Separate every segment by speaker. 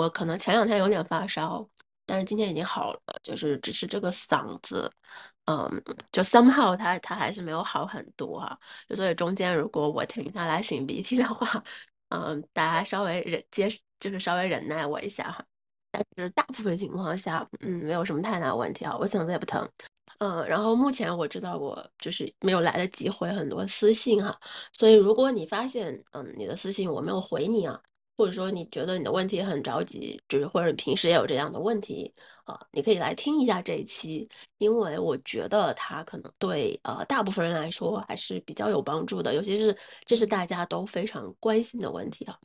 Speaker 1: 我可能前两天有点发烧，但是今天已经好了，就是只是这个嗓子，嗯，就 somehow 它它还是没有好很多哈啊。所以中间如果我停下来擤鼻涕的话，嗯，大家稍微忍接，就是稍微忍耐我一下哈。但是大部分情况下，嗯，没有什么太大问题啊，我嗓子也不疼。嗯，然后目前我知道我就是没有来得及回很多私信哈，所以如果你发现嗯你的私信我没有回你啊，或者说你觉得你的问题很着急，就是或者平时也有这样的问题啊，你可以来听一下这一期，因为我觉得它可能对呃大部分人来说还是比较有帮助的，尤其是这是大家都非常关心的问题啊。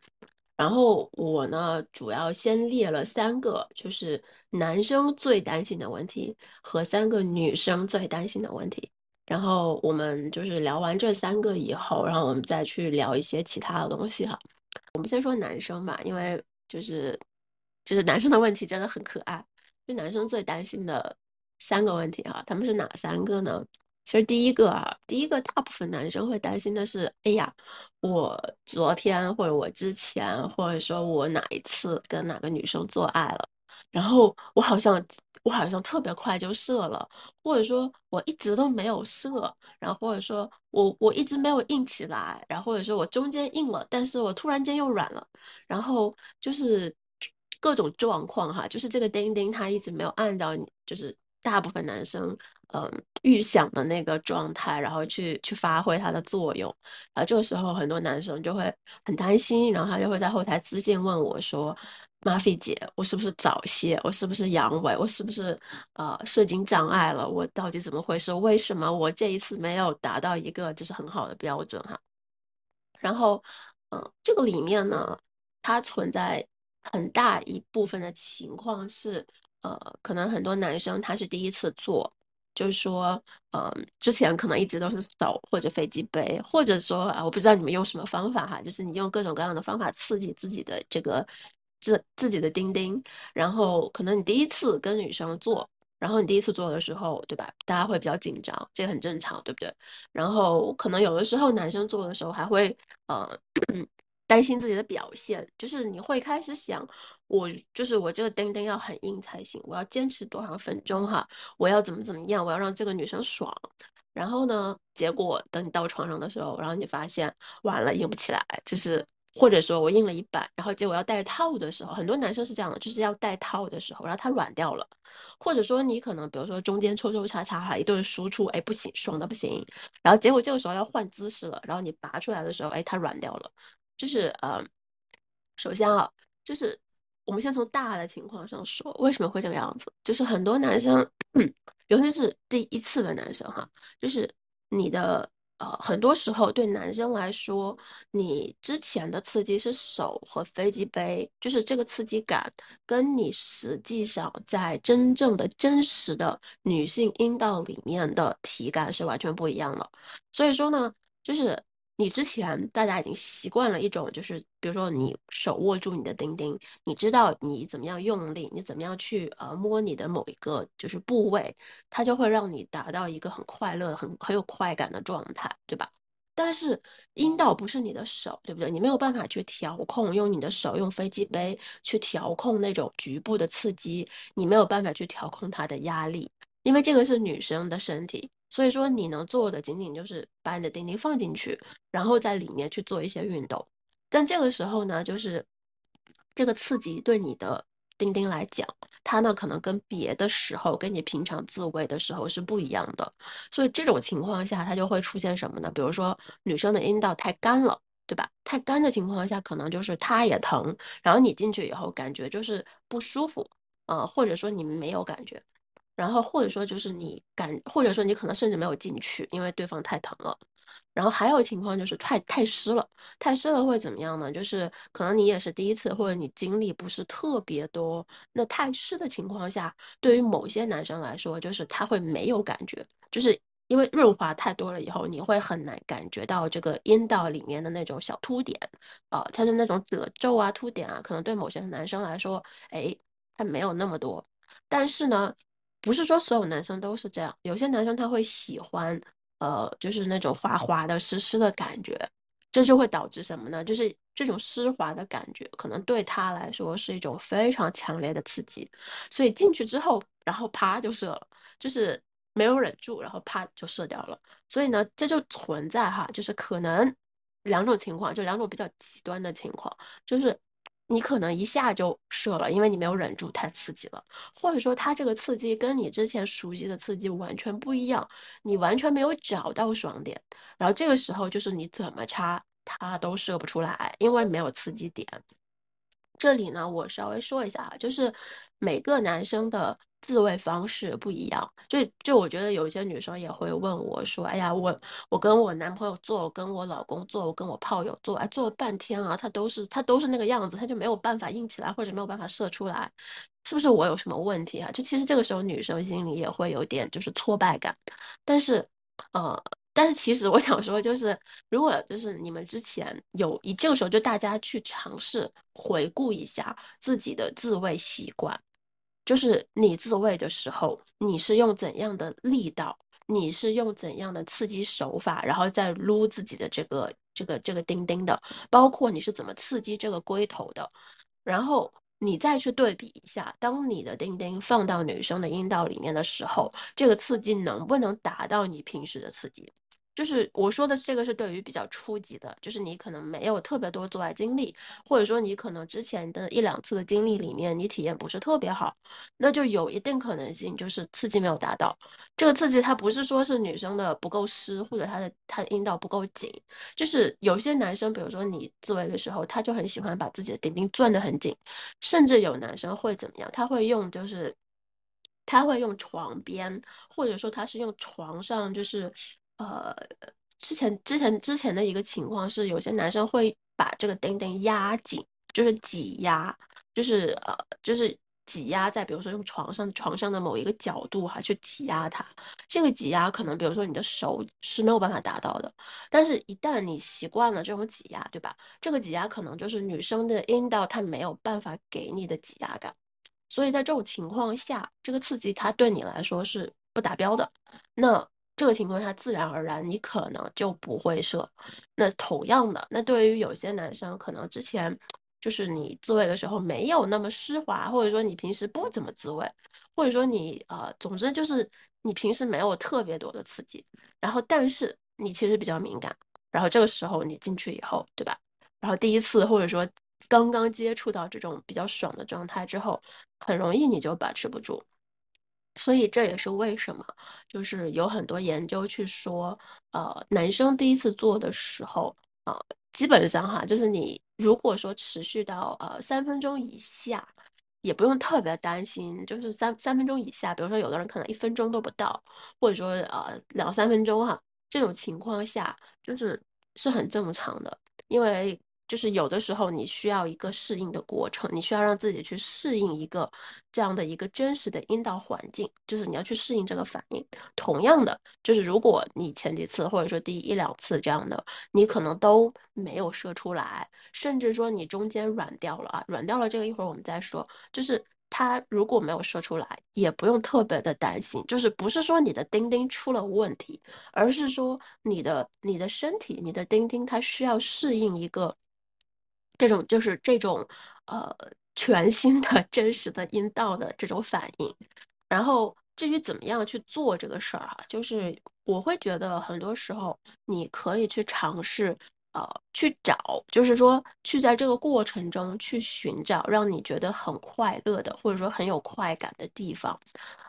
Speaker 1: 然后我呢，主要先列了三个，就是男生最担心的问题和三个女生最担心的问题。然后我们就是聊完这三个以后，然后我们再去聊一些其他的东西哈。我们先说男生吧，因为就是就是男生的问题真的很可爱。就男生最担心的三个问题哈，他们是哪三个呢？其实第一个啊，第一个大部分男生会担心的是，哎呀，我昨天或者我之前或者说我哪一次跟哪个女生做爱了，然后我好像我好像特别快就射了，或者说我一直都没有射，然后或者说我我一直没有硬起来，然后或者说我中间硬了，但是我突然间又软了，然后就是各种状况哈，就是这个钉钉它一直没有按照你，就是大部分男生。嗯，预想的那个状态，然后去去发挥它的作用，然后这个时候很多男生就会很担心，然后他就会在后台私信问我说：“马菲姐，我是不是早泄？我是不是阳痿？我是不是呃射精障碍了？我到底怎么回事？为什么我这一次没有达到一个就是很好的标准哈？”然后，嗯，这个里面呢，它存在很大一部分的情况是，呃，可能很多男生他是第一次做。就是说，嗯，之前可能一直都是手或者飞机杯，或者说啊，我不知道你们用什么方法哈，就是你用各种各样的方法刺激自己的这个自自己的丁丁，然后可能你第一次跟女生做，然后你第一次做的时候，对吧？大家会比较紧张，这很正常，对不对？然后可能有的时候男生做的时候还会呃担心自己的表现，就是你会开始想。我就是我这个钉钉要很硬才行，我要坚持多少分钟哈？我要怎么怎么样？我要让这个女生爽。然后呢，结果等你到床上的时候，然后你发现完了硬不起来，就是或者说我硬了一半，然后结果要戴套的时候，很多男生是这样的，就是要戴套的时候，然后它软掉了，或者说你可能比如说中间抽抽插插哈，一顿输出，哎不行，爽的不行，然后结果这个时候要换姿势了，然后你拔出来的时候，哎它软掉了，就是呃，首先啊，就是。我们先从大的情况上说，为什么会这个样子？就是很多男生，尤其是第一次的男生哈，就是你的呃，很多时候对男生来说，你之前的刺激是手和飞机杯，就是这个刺激感跟你实际上在真正的真实的女性阴道里面的体感是完全不一样的。所以说呢，就是。你之前大家已经习惯了一种，就是比如说你手握住你的钉钉，你知道你怎么样用力，你怎么样去呃摸你的某一个就是部位，它就会让你达到一个很快乐、很很有快感的状态，对吧？但是阴道不是你的手，对不对？你没有办法去调控，用你的手用飞机杯去调控那种局部的刺激，你没有办法去调控它的压力，因为这个是女生的身体。所以说，你能做的仅仅就是把你的钉钉放进去，然后在里面去做一些运动。但这个时候呢，就是这个刺激对你的钉钉来讲，它呢可能跟别的时候，跟你平常自慰的时候是不一样的。所以这种情况下，它就会出现什么呢？比如说女生的阴道太干了，对吧？太干的情况下，可能就是它也疼，然后你进去以后感觉就是不舒服，呃，或者说你没有感觉。然后或者说就是你感，或者说你可能甚至没有进去，因为对方太疼了。然后还有情况就是太太湿了，太湿了会怎么样呢？就是可能你也是第一次，或者你经历不是特别多。那太湿的情况下，对于某些男生来说，就是他会没有感觉，就是因为润滑太多了以后，你会很难感觉到这个阴道里面的那种小凸点，啊，它的那种褶皱啊、凸点啊，可能对某些男生来说，哎，它没有那么多。但是呢。不是说所有男生都是这样，有些男生他会喜欢，呃，就是那种滑滑的、湿湿的感觉，这就会导致什么呢？就是这种湿滑的感觉，可能对他来说是一种非常强烈的刺激，所以进去之后，然后啪就射了，就是没有忍住，然后啪就射掉了。所以呢，这就存在哈，就是可能两种情况，就两种比较极端的情况，就是你可能一下就射了，因为你没有忍住，太刺激了，或者说它这个刺激跟你之前熟悉的刺激完全不一样，你完全没有找到爽点，然后这个时候就是你怎么插它都射不出来，因为没有刺激点。这里呢，我稍微说一下啊，就是每个男生的自慰方式不一样。就就我觉得有些女生也会问我说：“哎呀，我我跟我男朋友做，我跟我老公做，我跟我炮友做，哎，做了半天啊，他都是他都是那个样子，他就没有办法硬起来，或者没有办法射出来，是不是我有什么问题啊？”就其实这个时候女生心里也会有点就是挫败感，但是，呃。但是其实我想说，就是如果就是你们之前有以这个时候就大家去尝试回顾一下自己的自慰习惯，就是你自慰的时候，你是用怎样的力道，你是用怎样的刺激手法，然后再撸自己的这个这个这个丁丁的，包括你是怎么刺激这个龟头的，然后你再去对比一下，当你的丁丁放到女生的阴道里面的时候，这个刺激能不能达到你平时的刺激？就是我说的这个是对于比较初级的，就是你可能没有特别多做爱经历，或者说你可能之前的一两次的经历里面你体验不是特别好，那就有一定可能性就是刺激没有达到。这个刺激它不是说是女生的不够湿或者她的她的阴道不够紧，就是有些男生，比如说你自慰的时候，他就很喜欢把自己的丁丁攥得很紧，甚至有男生会怎么样？他会用就是他会用床边，或者说他是用床上就是。呃，之前之前之前的一个情况是，有些男生会把这个丁丁压紧，就是挤压，就是呃，就是挤压在比如说用床上床上的某一个角度哈，去挤压它。这个挤压可能比如说你的手是没有办法达到的，但是一旦你习惯了这种挤压，对吧？这个挤压可能就是女生的阴道它没有办法给你的挤压感，所以在这种情况下，这个刺激它对你来说是不达标的。那这个情况下，自然而然你可能就不会射。那同样的，那对于有些男生，可能之前就是你自慰的时候没有那么湿滑，或者说你平时不怎么自慰，或者说你呃，总之就是你平时没有特别多的刺激，然后但是你其实比较敏感，然后这个时候你进去以后，对吧？然后第一次或者说刚刚接触到这种比较爽的状态之后，很容易你就把持不住。所以这也是为什么，就是有很多研究去说，呃，男生第一次做的时候，呃，基本上哈，就是你如果说持续到呃三分钟以下，也不用特别担心，就是三三分钟以下，比如说有的人可能一分钟都不到，或者说呃两三分钟哈，这种情况下就是是很正常的，因为。就是有的时候你需要一个适应的过程，你需要让自己去适应一个这样的一个真实的阴道环境，就是你要去适应这个反应。同样的，就是如果你前几次或者说第一两次这样的，你可能都没有射出来，甚至说你中间软掉了啊，软掉了这个一会儿我们再说。就是它如果没有射出来，也不用特别的担心，就是不是说你的丁丁出了问题，而是说你的你的身体，你的丁丁它需要适应一个。这种就是这种，呃，全新的真实的阴道的这种反应。然后至于怎么样去做这个事儿哈，就是我会觉得很多时候你可以去尝试，呃，去找，就是说去在这个过程中去寻找让你觉得很快乐的，或者说很有快感的地方，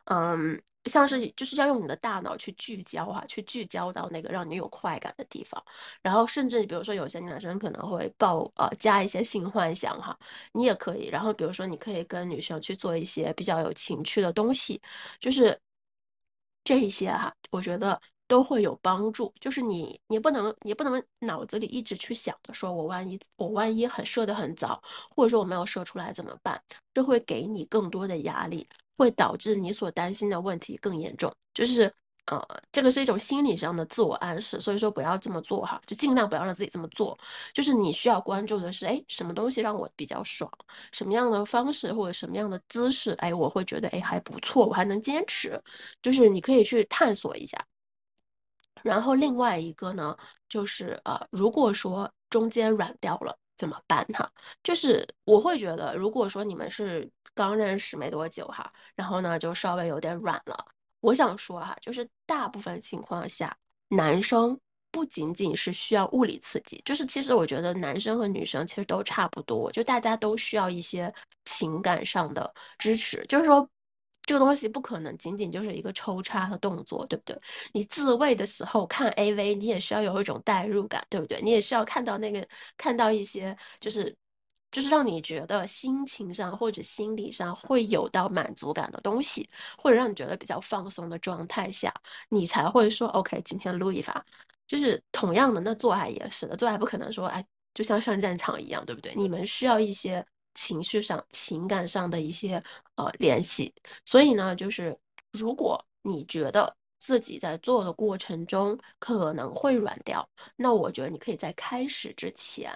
Speaker 1: 嗯。像是就是要用你的大脑去聚焦啊，去聚焦到那个让你有快感的地方，然后甚至比如说有些男生可能会抱呃加一些性幻想哈，你也可以，然后比如说你可以跟女生去做一些比较有情趣的东西，就是这一些哈，我觉得都会有帮助。就是你你不能你不能脑子里一直去想着说我万一我万一很射得很早，或者说我没有射出来怎么办？这会给你更多的压力。会导致你所担心的问题更严重，就是呃，这个是一种心理上的自我暗示，所以说不要这么做哈，就尽量不要让自己这么做。就是你需要关注的是，哎，什么东西让我比较爽，什么样的方式或者什么样的姿势，哎，我会觉得哎还不错，我还能坚持。就是你可以去探索一下。然后另外一个呢，就是呃，如果说中间软掉了，怎么办哈？就是我会觉得，如果说你们是刚认识没多久哈，然后呢就稍微有点软了，我想说哈，就是大部分情况下，男生不仅仅是需要物理刺激，就是其实我觉得男生和女生其实都差不多，就大家都需要一些情感上的支持，就是说。这个东西不可能仅仅就是一个抽插的动作，对不对？你自慰的时候看 AV，你也需要有一种代入感，对不对？你也需要看到那个，看到一些，就是，就是让你觉得心情上或者心理上会有到满足感的东西，或者让你觉得比较放松的状态下，你才会说 OK，今天撸一发。就是同样的，那做爱也是的，做爱不可能说哎，就像上战场一样，对不对？你们需要一些。情绪上、情感上的一些呃联系，所以呢，就是如果你觉得自己在做的过程中可能会软掉，那我觉得你可以在开始之前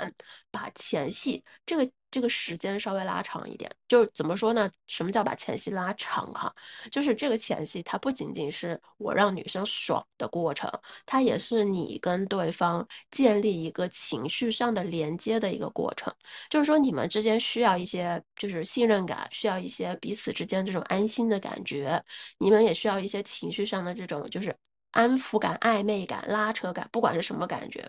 Speaker 1: 把前戏这个。这个时间稍微拉长一点，就是怎么说呢？什么叫把前戏拉长哈？就是这个前戏，它不仅仅是我让女生爽的过程，它也是你跟对方建立一个情绪上的连接的一个过程。就是说，你们之间需要一些就是信任感，需要一些彼此之间这种安心的感觉，你们也需要一些情绪上的这种就是安抚感、暧昧感、拉扯感，不管是什么感觉。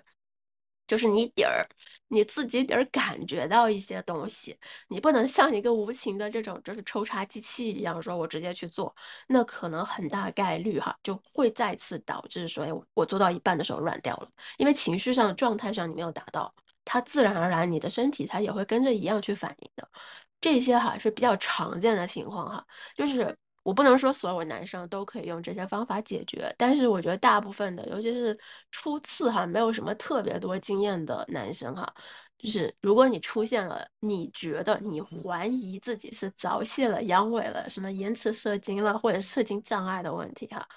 Speaker 1: 就是你底儿，你自己底儿感觉到一些东西，你不能像一个无情的这种就是抽查机器一样，说我直接去做，那可能很大概率哈就会再次导致说，哎，我做到一半的时候软掉了，因为情绪上状态上你没有达到，它自然而然你的身体它也会跟着一样去反应的，这些哈是比较常见的情况哈，就是。我不能说所有男生都可以用这些方法解决，但是我觉得大部分的，尤其是初次哈，没有什么特别多经验的男生哈，就是如果你出现了你觉得你怀疑自己是早泄了、阳痿了、什么延迟射精了或者射精障碍的问题哈，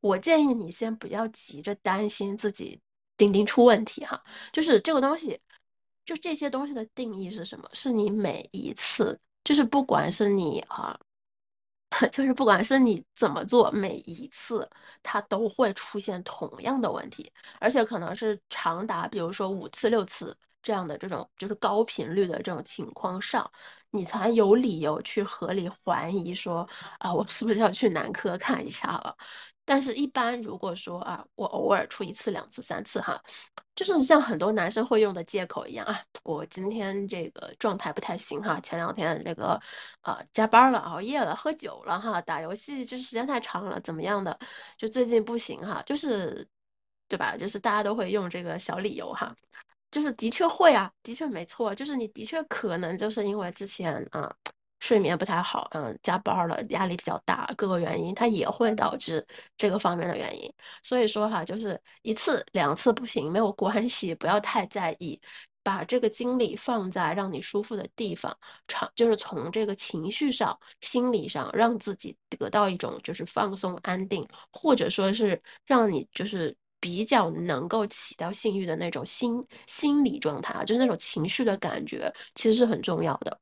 Speaker 1: 我建议你先不要急着担心自己丁丁出问题哈，就是这个东西，就这些东西的定义是什么？是你每一次，就是不管是你啊。就是不管是你怎么做，每一次它都会出现同样的问题，而且可能是长达，比如说五次、六次这样的这种就是高频率的这种情况上，你才有理由去合理怀疑说啊，我是不是要去男科看一下了？但是，一般如果说啊，我偶尔出一次、两次、三次哈，就是像很多男生会用的借口一样啊，我今天这个状态不太行哈，前两天这个呃加班了、熬夜了、喝酒了哈，打游戏就是时间太长了，怎么样的，就最近不行哈，就是对吧？就是大家都会用这个小理由哈，就是的确会啊，的确没错，就是你的确可能就是因为之前啊。睡眠不太好，嗯，加班了，压力比较大，各个原因，它也会导致这个方面的原因。所以说哈，就是一次两次不行没有关系，不要太在意，把这个精力放在让你舒服的地方，长就是从这个情绪上、心理上，让自己得到一种就是放松、安定，或者说是让你就是比较能够起到性欲的那种心心理状态啊，就是那种情绪的感觉，其实是很重要的。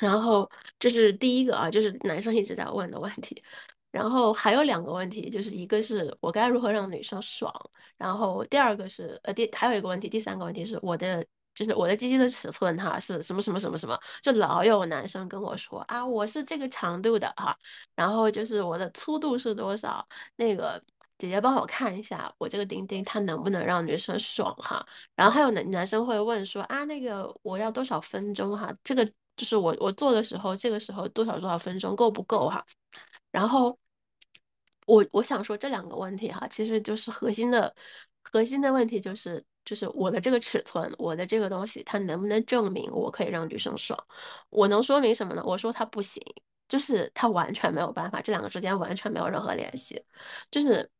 Speaker 1: 然后这是第一个啊，就是男生一直在问的问题。然后还有两个问题，就是一个是我该如何让女生爽，然后第二个是呃第还有一个问题，第三个问题是我的就是我的鸡鸡的尺寸哈是什么什么什么什么，就老有男生跟我说啊我是这个长度的哈，然后就是我的粗度是多少，那个姐姐帮我看一下我这个钉钉它能不能让女生爽哈，然后还有男男生会问说啊那个我要多少分钟哈，这个。就是我我做的时候，这个时候多少多少分钟够不够哈？然后我我想说这两个问题哈，其实就是核心的核心的问题就是就是我的这个尺寸，我的这个东西，它能不能证明我可以让女生爽？我能说明什么呢？我说它不行，就是它完全没有办法，这两个之间完全没有任何联系。就是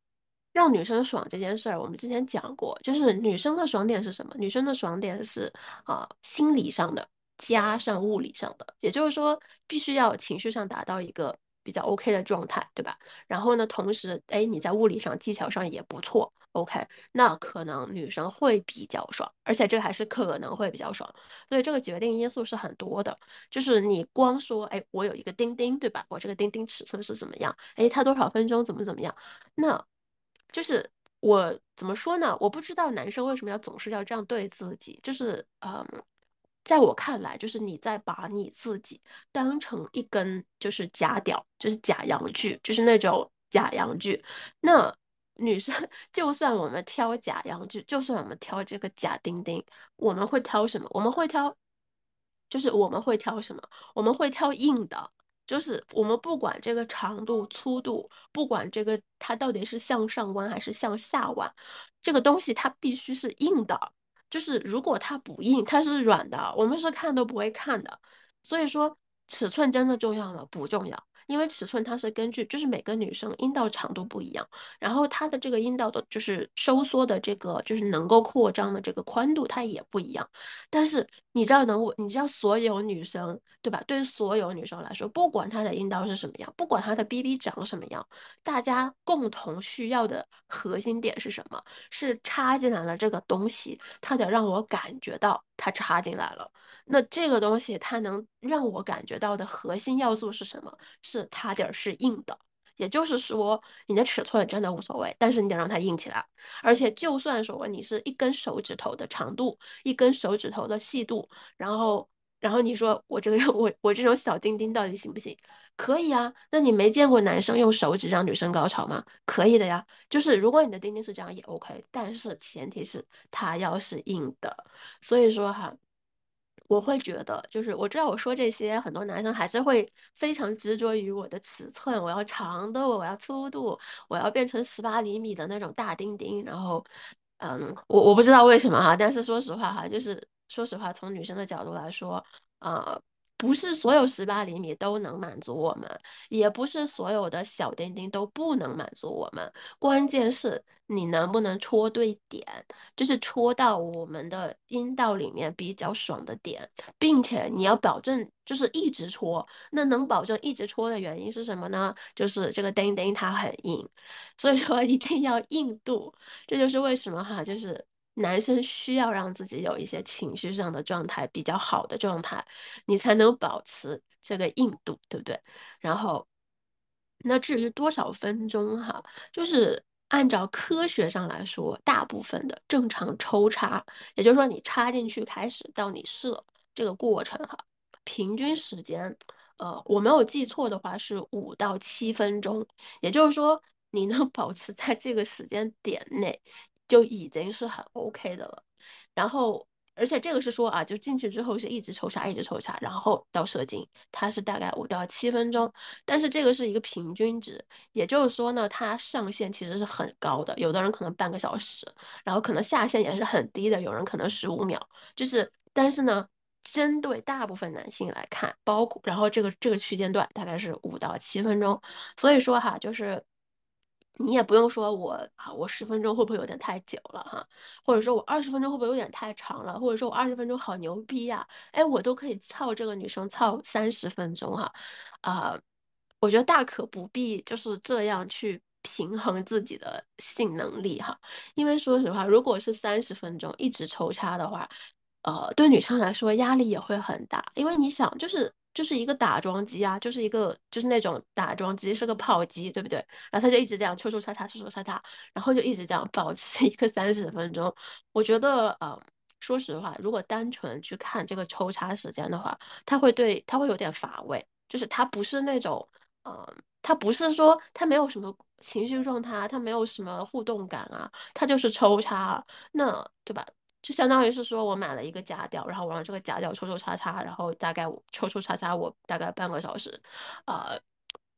Speaker 1: 让女生爽这件事儿，我们之前讲过，就是女生的爽点是什么？女生的爽点是啊心理上的。加上物理上的，也就是说，必须要情绪上达到一个比较 OK 的状态，对吧？然后呢，同时，哎，你在物理上、技巧上也不错，OK，那可能女生会比较爽，而且这还是可能会比较爽。所以这个决定因素是很多的，就是你光说，哎，我有一个钉钉，对吧？我这个钉钉尺寸是怎么样？哎，它多少分钟？怎么怎么样？那就是我怎么说呢？我不知道男生为什么要总是要这样对自己，就是嗯。在我看来，就是你在把你自己当成一根就是假屌，就是假阳具，就是那种假阳具。那女生 就算我们挑假阳具，就算我们挑这个假丁丁，我们会挑什么？我们会挑，就是我们会挑什么？我们会挑硬的。就是我们不管这个长度、粗度，不管这个它到底是向上弯还是向下弯，这个东西它必须是硬的。就是如果它不硬，它是软的，我们是看都不会看的。所以说，尺寸真的重要吗？不重要。因为尺寸它是根据，就是每个女生阴道长度不一样，然后它的这个阴道的，就是收缩的这个，就是能够扩张的这个宽度，它也不一样。但是你知道能，你知道所有女生，对吧？对所有女生来说，不管她的阴道是什么样，不管她的 BB 长什么样，大家共同需要的核心点是什么？是插进来了这个东西，它得让我感觉到它插进来了。那这个东西它能让我感觉到的核心要素是什么？是它点儿是硬的，也就是说你的尺寸真的无所谓，但是你得让它硬起来。而且就算说你是一根手指头的长度，一根手指头的细度，然后然后你说我这个 我我这种小丁丁到底行不行？可以啊。那你没见过男生用手指让女生高潮吗？可以的呀。就是如果你的丁丁是这样也 OK，但是前提是它要是硬的。所以说哈。我会觉得，就是我知道我说这些，很多男生还是会非常执着于我的尺寸，我要长的，我要粗度，我要变成十八厘米的那种大丁丁。然后，嗯，我我不知道为什么哈，但是说实话哈，就是说实话，从女生的角度来说，呃。不是所有十八厘米都能满足我们，也不是所有的小丁丁都不能满足我们。关键是你能不能戳对点，就是戳到我们的阴道里面比较爽的点，并且你要保证就是一直戳。那能保证一直戳的原因是什么呢？就是这个丁丁它很硬，所以说一定要硬度。这就是为什么哈，就是。男生需要让自己有一些情绪上的状态比较好的状态，你才能保持这个硬度，对不对？然后，那至于多少分钟哈，就是按照科学上来说，大部分的正常抽插，也就是说你插进去开始到你射这个过程哈，平均时间，呃，我没有记错的话是五到七分钟，也就是说你能 保持在这个时间点内。就已经是很 OK 的了，然后，而且这个是说啊，就进去之后是一直抽插，一直抽插，然后到射精，它是大概五到七分钟，但是这个是一个平均值，也就是说呢，它上限其实是很高的，有的人可能半个小时，然后可能下限也是很低的，有人可能十五秒，就是，但是呢，针对大部分男性来看，包括然后这个这个区间段大概是五到七分钟，所以说哈，就是。你也不用说我啊，我十分钟会不会有点太久了哈？或者说我二十分钟会不会有点太长了？或者说我二十分钟好牛逼呀？哎，我都可以操这个女生操三十分钟哈，啊，我觉得大可不必就是这样去平衡自己的性能力哈。因为说实话，如果是三十分钟一直抽插的话，呃，对女生来说压力也会很大，因为你想就是。就是一个打桩机啊，就是一个就是那种打桩机，是个炮机，对不对？然后他就一直这样抽抽插插，抽抽插插，然后就一直这样保持 一个三十分钟。我觉得，呃，说实话，如果单纯去看这个抽插时间的话，他会对他会有点乏味，就是他不是那种，嗯，他不是说他没有什么情绪状态，他没有什么互动感啊，他就是抽插，那对吧？就相当于是说，我买了一个假屌，然后我让这个假屌抽抽插插，然后大概我抽抽插插我大概半个小时。呃，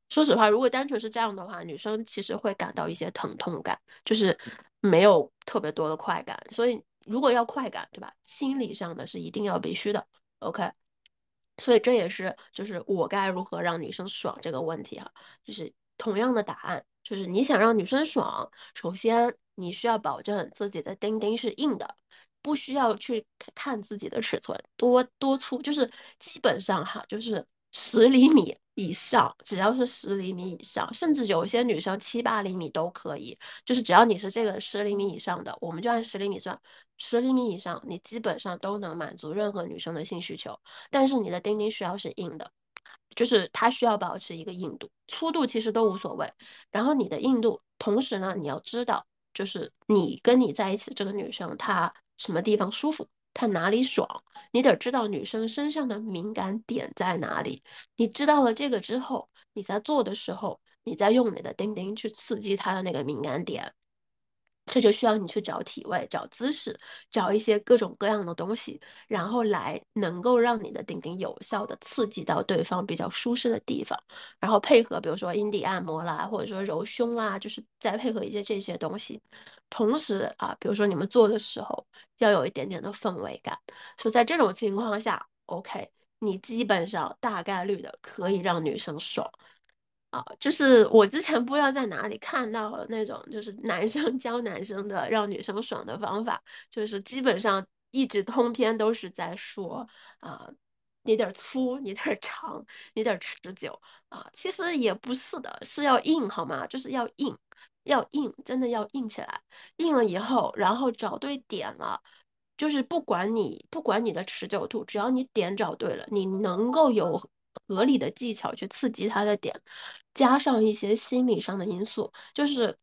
Speaker 1: 说实话，如果单纯是这样的话，女生其实会感到一些疼痛感，就是没有特别多的快感。所以如果要快感，对吧？心理上的是一定要必须的。OK，所以这也是就是我该如何让女生爽这个问题啊，就是同样的答案，就是你想让女生爽，首先你需要保证自己的丁丁是硬的。不需要去看自己的尺寸多多粗，就是基本上哈，就是十厘米以上，只要是十厘米以上，甚至有些女生七八厘米都可以，就是只要你是这个十厘米以上的，我们就按十厘米算，十厘米以上，你基本上都能满足任何女生的性需求。但是你的丁丁需要是硬的，就是它需要保持一个硬度，粗度其实都无所谓。然后你的硬度，同时呢，你要知道，就是你跟你在一起这个女生她。什么地方舒服？她哪里爽，你得知道女生身上的敏感点在哪里。你知道了这个之后，你在做的时候，你再用你的钉钉去刺激她的那个敏感点。这就需要你去找体位、找姿势、找一些各种各样的东西，然后来能够让你的顶顶有效的刺激到对方比较舒适的地方，然后配合比如说阴蒂按摩啦，或者说揉胸啦，就是再配合一些这些东西。同时啊，比如说你们做的时候要有一点点的氛围感，所以在这种情况下，OK，你基本上大概率的可以让女生爽。啊，就是我之前不知道在哪里看到了那种，就是男生 教男生的让女生爽的方法，就是基本上一直通篇都是在说啊，你得粗，你得长，你得持久啊。其实也不是的，是要硬好吗？就是要硬，要硬，真的要硬起来。硬了以后，然后找对点了，就是不管你不管你的持久度，只要你点找对了，你能够有合理的技巧去刺激他的点。加上一些心理上的因素，就是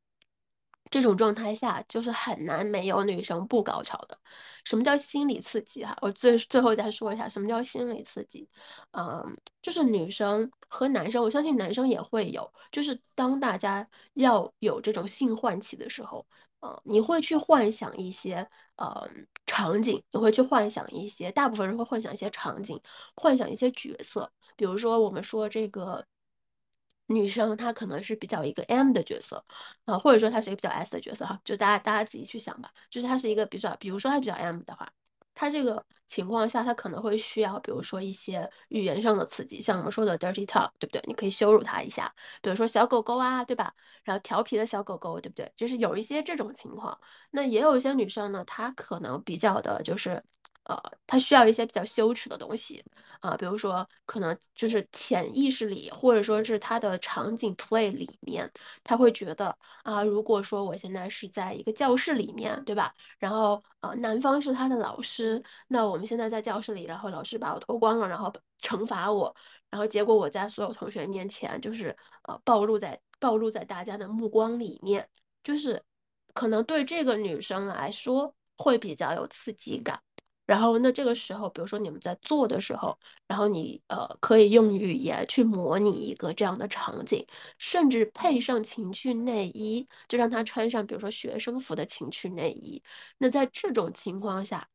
Speaker 1: 这种状态下，就是很难没有女生不高潮的。什么叫心理刺激？哈，我最最后再说一下，什么叫心理刺激？嗯，就是女生和男生，我相信男生也会有，就是当大家要有这种性唤起的时候，呃，你会去幻想一些呃场景，你会去幻想一些，大部分人会幻想一些场景，幻想一些角色，比如说我们说这个。女生她可能是比较一个 M 的角色啊，或者说她是一个比较 S 的角色哈，就大家大家自己去想吧。就是她是一个比较，比如说她比较 M 的话，她这个情况下她可能会需要，比如说一些语言上的刺激，像我们说的 dirty talk，对不对？你可以羞辱她一下，比如说小狗狗啊，对吧？然后调皮的小狗狗，对不对？就是有一些这种情况。那也有一些女生呢，她可能比较的就是。呃，他需要一些比较羞耻的东西啊，比如说可能就是潜意识里，或者说是他的场景 play 里面，他会觉得啊，如果说我现在是在一个教室里面，对吧？然后呃，男方是他的老师，那我们现在在教室里，然后老师把我脱光了，然后惩罚我，然后结果我在所有同学面前就是呃暴露在暴露在大家的目光里面，就是可能对这个女生来说会比较有刺激感。然后，那这个时候，比如说你们在做的时候，然后你呃可以用语言去模拟一个这样的场景，甚至配上情趣内衣，就让他穿上，比如说学生服的情趣内衣。那在这种情况下，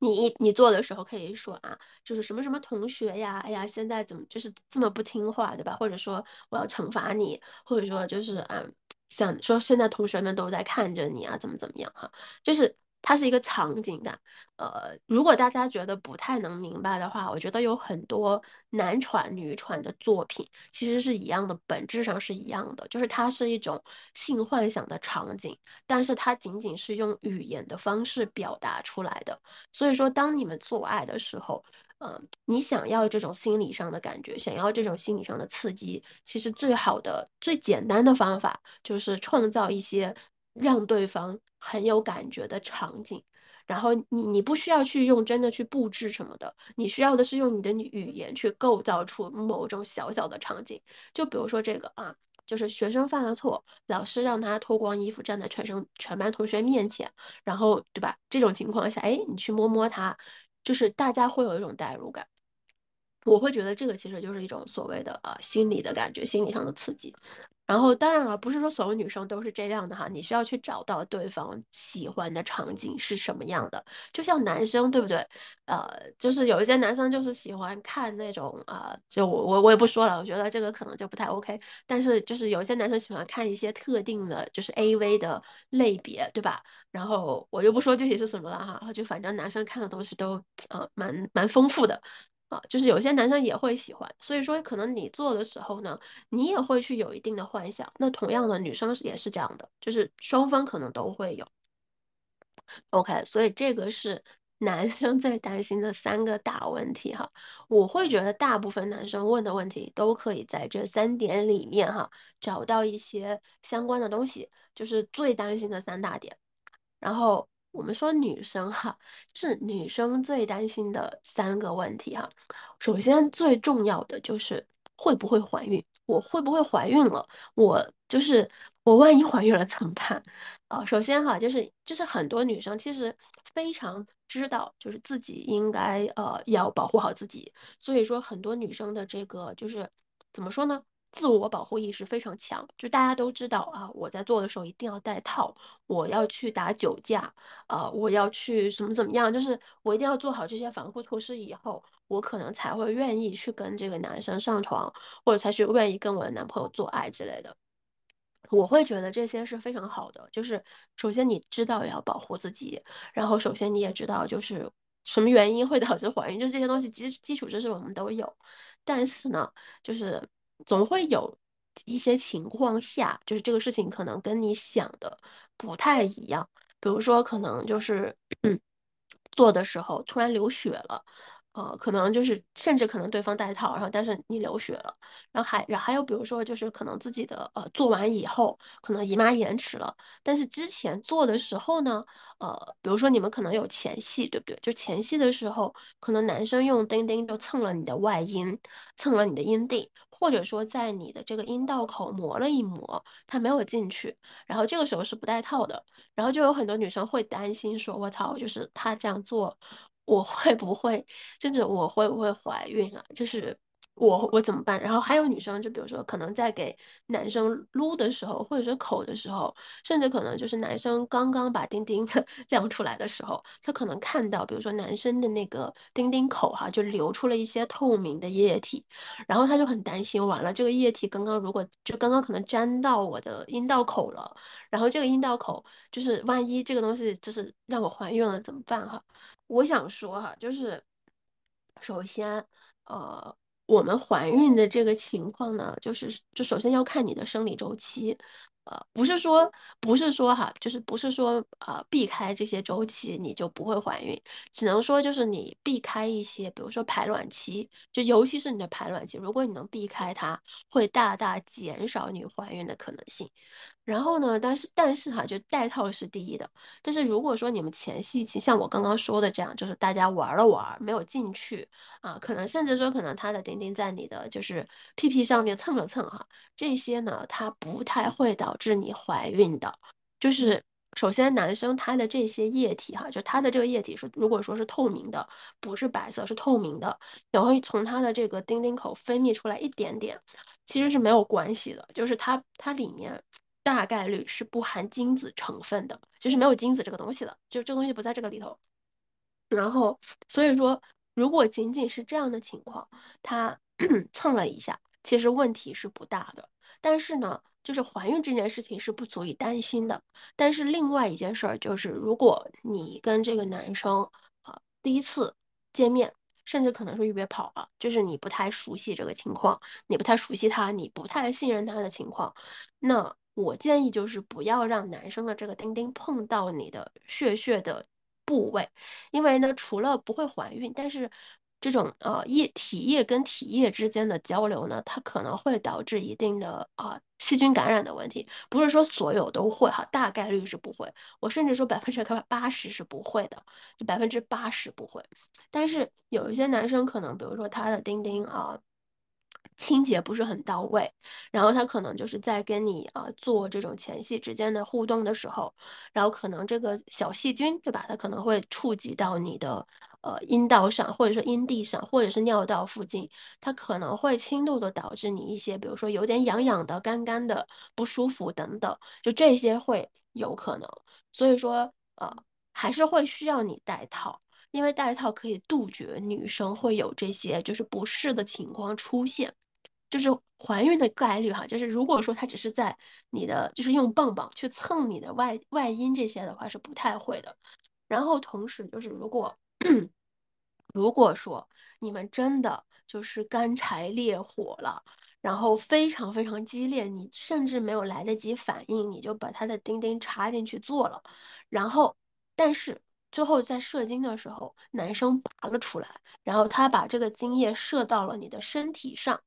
Speaker 1: 你你做的时候可以说啊，就是什么什么同学呀，哎呀，现在怎么就是这么不听话，对吧？或者说我要惩罚你，或者说就是啊，想说现在同学们都在看着你啊，怎么怎么样哈，就是。它是一个场景感，呃，如果大家觉得不太能明白的话，我觉得有很多男传女传的作品其实是一样的，本质上是一样的，就是它是一种性幻想的场景，但是它仅仅是用语言的方式表达出来的。所以说，当你们做爱的时候，呃，你想要这种心理上的感觉，想要这种心理上的刺激，其实最好的、最简单的方法就是创造一些。让对方很有感觉的场景，然后你你不需要去用真的去布置什么的，你需要的是用你的语言去构造出某种小小的场景。就比如说这个啊，就是学生犯了错，老师让他脱光衣服站在全生全班同学面前，然后对吧？这种情况下，哎，你去摸摸他，就是大家会有一种代入感。我会觉得这个其实就是一种所谓的呃心理的感觉，心理上的刺激。然后当然了，不是说所有女生都是这样的哈，你需要去找到对方喜欢的场景是什么样的。就像男生对不对？呃，就是有一些男生就是喜欢看那种啊，就我我我也不说了，我觉得这个可能就不太 OK。但是就是有一些男生喜欢看一些特定的，就是 AV 的类别，对吧？然后我就不说具体是什么了哈，就反正男生看的东西都呃蛮蛮丰富的。啊，就是有些男生也会喜欢，所以说可能你做的时候呢，你也会去有一定的幻想。那同样的，女生也是这样的，就是双方可能都会有。OK，所以这个是 男生最担心的三个大问题哈。我会觉得大部分男生问的问题都可以在这三点里面哈找到一些相关的东西，就是最担心的三大点。然后。我们说女生哈，是女生最担心的三个问题哈。首先最重要的就是会不会怀孕，我会不会怀孕了？我就是我万一怀孕了怎么办？啊，首先哈，就是就是很多女生其实非常知道就是自己应该呃要保护好自己。所以说很多女生的这个就是怎么说呢？自我保护意识非常强，就大家都知道啊，我在做的时候一定要戴套，我要去打酒驾，啊，我要去什么怎么样，就是我一定要做好这些防护措施，以后我可能才会愿意去跟这个男生上床，或者才去愿意跟我的男朋友做爱之类的。我会觉得这些是非常好的，就是首先你知道要保护自己，然后首先你也知道就是什么原因会导致怀孕，就是这些东西基基础知识我们都有，但是呢，就是总会有一些情况下，就是这个事情可能跟你想的不太一样，比如说可能就是 做的时候突然流血了。呃，可能就是甚至可能对方带套，然后但是你流血了，然后还然还有比如说就是可能自己的呃做完以后可能姨妈延迟了，但是之前做的时候呢，呃，比如说你们可能有前戏，对不对？就前戏的时候，可能男生用钉钉就蹭了你的外阴，蹭了你的阴蒂，或者说在你的这个阴道口磨了一磨，他没有进去，然后这个时候是不带套的，然后就有很多女生会担心说，我操，就是他这样做。我会不会，就是我会不会怀孕啊？就是我我怎么办？然后还有女生，就比如说可能在给男生撸的时候，或者是口的时候，甚至可能就是男生刚刚把丁丁 亮出来的时候，他可能看到，比如说男生的那个丁丁口哈，就流出了一些透明的液体，然后他就很担心，完了这个液体刚刚如果就刚刚可能沾到我的阴道口了，然后这个阴道口就是万一这个东西就是让我怀孕了怎么办哈？我想说哈，就是首先，呃，我们怀孕的这个情况呢，就是就首先要看你的生理周期，呃，不是说不是说哈，就是不是说呃避开这些周期你就不会怀孕，只能说就是你避开一些，比如说排卵期，就尤其是你的排卵期，如果你能避开它，会大大减少你怀孕的可能性。然后呢？但是但是哈，就带套是第一的。但是如果说你们前戏期像我刚刚说的这样，就是大家玩了玩，没有进去啊，可能甚至说可能他的丁丁在你的就是屁屁上面蹭了蹭哈，这些呢，它不太会导致你怀孕的。就是首先男生他的这些液体哈，就他的这个液体是如果说是透明的，不是白色，是透明的，然后从他的这个丁丁口分泌出来一点点，其实是没有关系的，就是它它里面。大概率是不含精子成分的，就是没有精子这个东西的，就这个东西不在这个里头。然后，所以说，如果仅仅是这样的情况，他 蹭了一下，其实问题是不大的。但是呢，就是怀孕这件事情是不足以担心的。但是另外一件事儿就是，如果你跟这个男生啊第一次见面，甚至可能是预约跑了，就是你不太熟悉这个情况，你不太熟悉他，你不太信任他的情况，那。我建议就是不要让男生的这个丁丁碰到你的血血的部位，因为呢，除了不会怀孕，但是这种呃液体液跟体液之间的交流呢，它可能会导致一定的啊细菌感染的问题。不是说所有都会哈，大概率是不会。我甚至说百分之八十是不会的，就百分之八十不会。但是有一些男生可能，比如说他的丁丁啊。清洁不是很到位，然后他可能就是在跟你啊做这种前戏之间的互动的时候，然后可能这个小细菌对吧？它可能会触及到你的呃阴道上，或者说阴蒂上，或者是尿道附近，它可能会轻度的导致你一些，比如说有点痒痒的、干干的、不舒服等等，就这些会有可能。所以说呃还是会需要你戴套。因为戴套可以杜绝女生会有这些就是不适的情况出现，就是怀孕的概率哈，就是如果说她只是在你的就是用棒棒去蹭你的外外阴这些的话是不太会的。然后同时就是如果如果说你们真的就是干柴烈火了，然后非常非常激烈，你甚至没有来得及反应，你就把他的钉钉插进去做了，然后但是。最后在射精的时候，男生拔了出来，然后他把这个精液射到了你的身体上，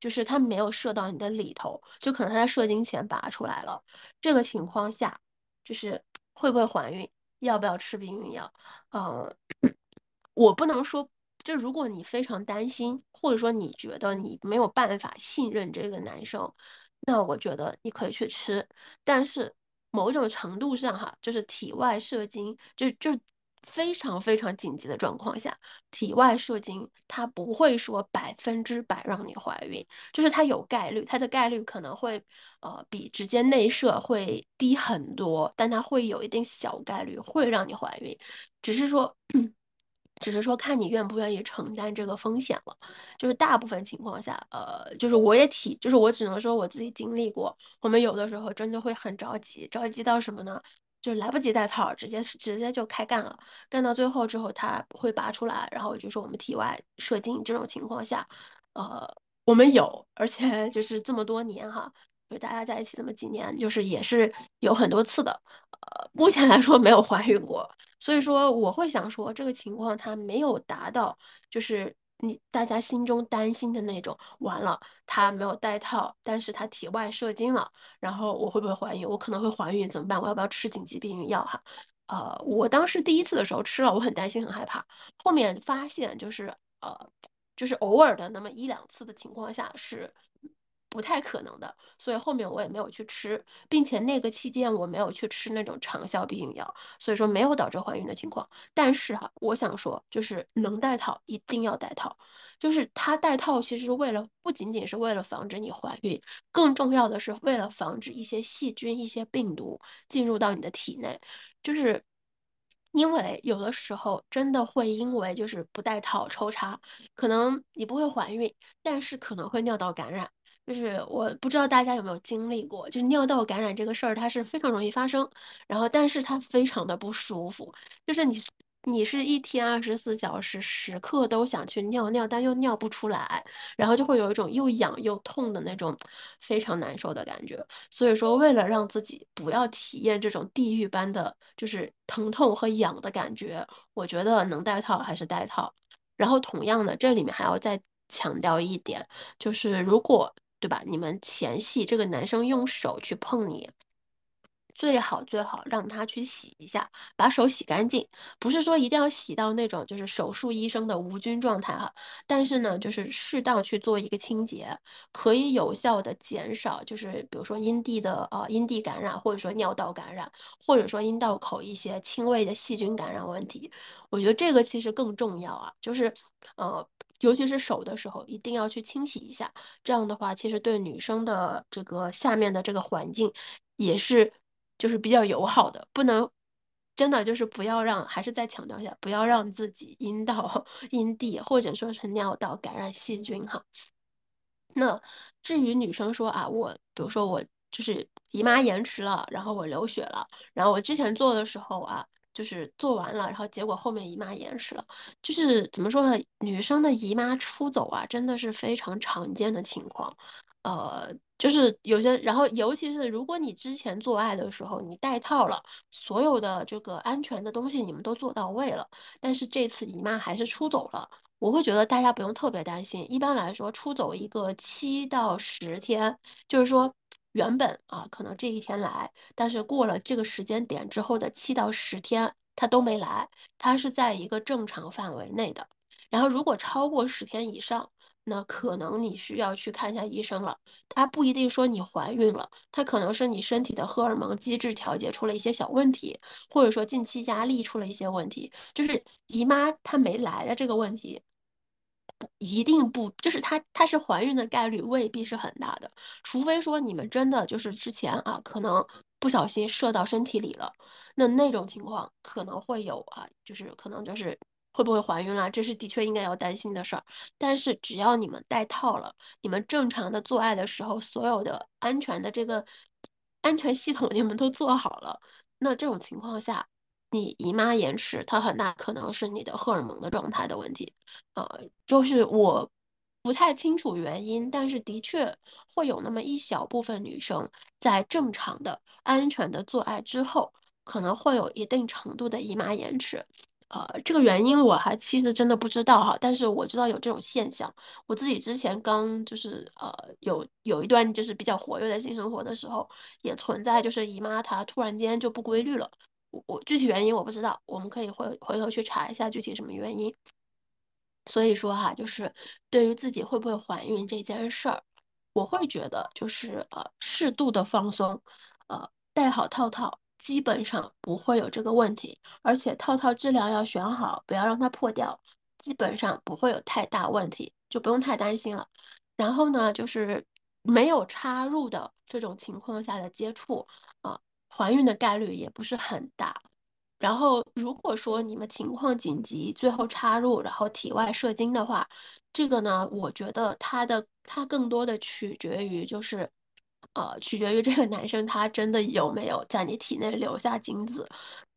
Speaker 1: 就是他没有射到你的里头，就可能他在射精前拔出来了。这个情况下，就是会不会怀孕，要不要吃避孕药？嗯，我不能说，就如果你非常担心，或者说你觉得你没有办法信任这个男生，那我觉得你可以去吃，但是。某种程度上，哈，就是体外射精，就就非常非常紧急的状况下，体外射精它不会说百分之百让你怀孕，就是它有概率，它的概率可能会呃比直接内射会低很多，但它会有一定小概率会让你怀孕，只是说。只是说看你愿不愿意承担这个风险了，就是大部分情况下，呃，就是我也体，就是我只能说我自己经历过，我们有的时候真的会很着急，着急到什么呢？就来不及戴套，直接直接就开干了，干到最后之后它会拔出来，然后就是我们体外射精这种情况下，呃，我们有，而且 就是这么多年哈，就是大家在一起这么几年，就是也是有很多次的，呃，目前来说没有怀孕过。所以说，我会想说，这个情况他没有达到，就是你大家心中担心的那种。完了，他没有戴套，但是他体外射精了，然后我会不会怀孕？我可能会怀孕，怎么办？我要不要吃紧急避孕药？哈，呃，我当时第一次的时候吃了，我很担心，很害怕。后面发现就是呃，就是偶尔的那么一两次的情况下是。不太可能的，所以后面我也没有去吃，并且那个期间我没有去吃那种长效避孕药，所以说没有导致怀孕的情况。但是哈，我想说，就是能戴套一定要戴套，就是他戴套其实为了不仅仅是为了防止你怀孕，更重要的是为了防止一些细菌、一些病毒进入到你的体内，就是因为有的时候真的会因为就是不戴套抽插，可能你不会怀孕，但是可能会尿道感染。就是我不知道大家有没有经历过，就是尿道感染这个事儿，它是非常容易发生，然后但是它非常的不舒服，就是你你是一天二十四小时时刻都想去尿尿，但又尿不出来，然后就会有一种又痒又痛的那种非常难受的感觉。所以说，为了让自己不要体验这种地狱般的就是疼痛和痒的感觉，我觉得能戴套还是戴套。然后同样的，这里面还要再强调一点，就是如果对吧？你们前戏这个男生用手去碰你，最好最好让他去洗一下，把手洗干净。不是说一定要洗到那种就是手术医生的无菌状态哈，但是呢，就是适当去做一个清洁，可以有效的减少就是比如说阴蒂的呃阴蒂感染，或者说尿道感染，或者说阴道口一些轻微的细菌感染问题。我觉得这个其实更重要啊，就是呃。尤其是手的时候，一定要去清洗一下。这样的话，其实对女生的这个下面的这个环境也是，就是比较友好的。不能真的就是不要让，还是再强调一下，不要让自己阴道、阴蒂或者说是尿道感染细菌哈。那至于女生说啊，我比如说我就是姨妈延迟了，然后我流血了，然后我之前做的时候啊。就是做完了，然后结果后面姨妈延迟了，就是怎么说呢？女生的姨妈出走啊，真的是非常常见的情况。呃，就是有些，然后尤其是如果你之前做爱的时候你戴套了，所有的这个安全的东西你们都做到位了，但是这次姨妈还是出走了，我会觉得大家不用特别担心。一般来说，出走一个七到十天，就是说。原本啊，可能这一天来，但是过了这个时间点之后的七到十天，他都没来，他是在一个正常范围内的。然后如果超过十天以上，那可能你需要去看一下医生了。他不一定说你怀孕了，他可能是你身体的荷尔蒙机制调节出了一些小问题，或者说近期压力出了一些问题，就是姨妈她没来的这个问题。不一定不，就是她，她是怀孕的概率未必是很大的，除非说你们真的就是之前啊，可能不小心射到身体里了，那那种情况可能会有啊，就是可能就是会不会怀孕了，这是的确应该要担心的事儿。但是只要你们戴套了，你们正常的做爱的时候，所有的安全的这个安全系统 你们都做好了，那这种情况下。你姨妈延迟，它很大可能是你的荷尔蒙的状态的问题，呃，就是我不太清楚原因，但是的确会有那么一小部分女生在正常的、安全的做爱之后，可能会有一定程度的姨妈延迟，呃，这个原因我还其实真的不知道哈，但是我知道有这种现象，我自己之前刚就是呃有有一段就是比较活跃的性生活的时候，也存在就是姨妈她突然间就不规律了。我我具体原因我不知道，我们可以回回头去查一下具体什么原因。所以说哈，就是对于自己会不会怀孕这件事儿，我会觉得就是呃适度的放松，呃戴好套套，基本上不会有这个问题，而且套套质量要选好，不要让它破掉，基本上不会有太大问题，就不用太担心了。然后呢，就是没有插入的这种情况下的接触，啊，怀孕的概率也不是很大。然后如果说你们情况紧急，最后插入，然后体外射精的话，这个呢，我觉得它的它更多的取决于就是。呃，取决于这个男生他真的有没有在你体内留下精子。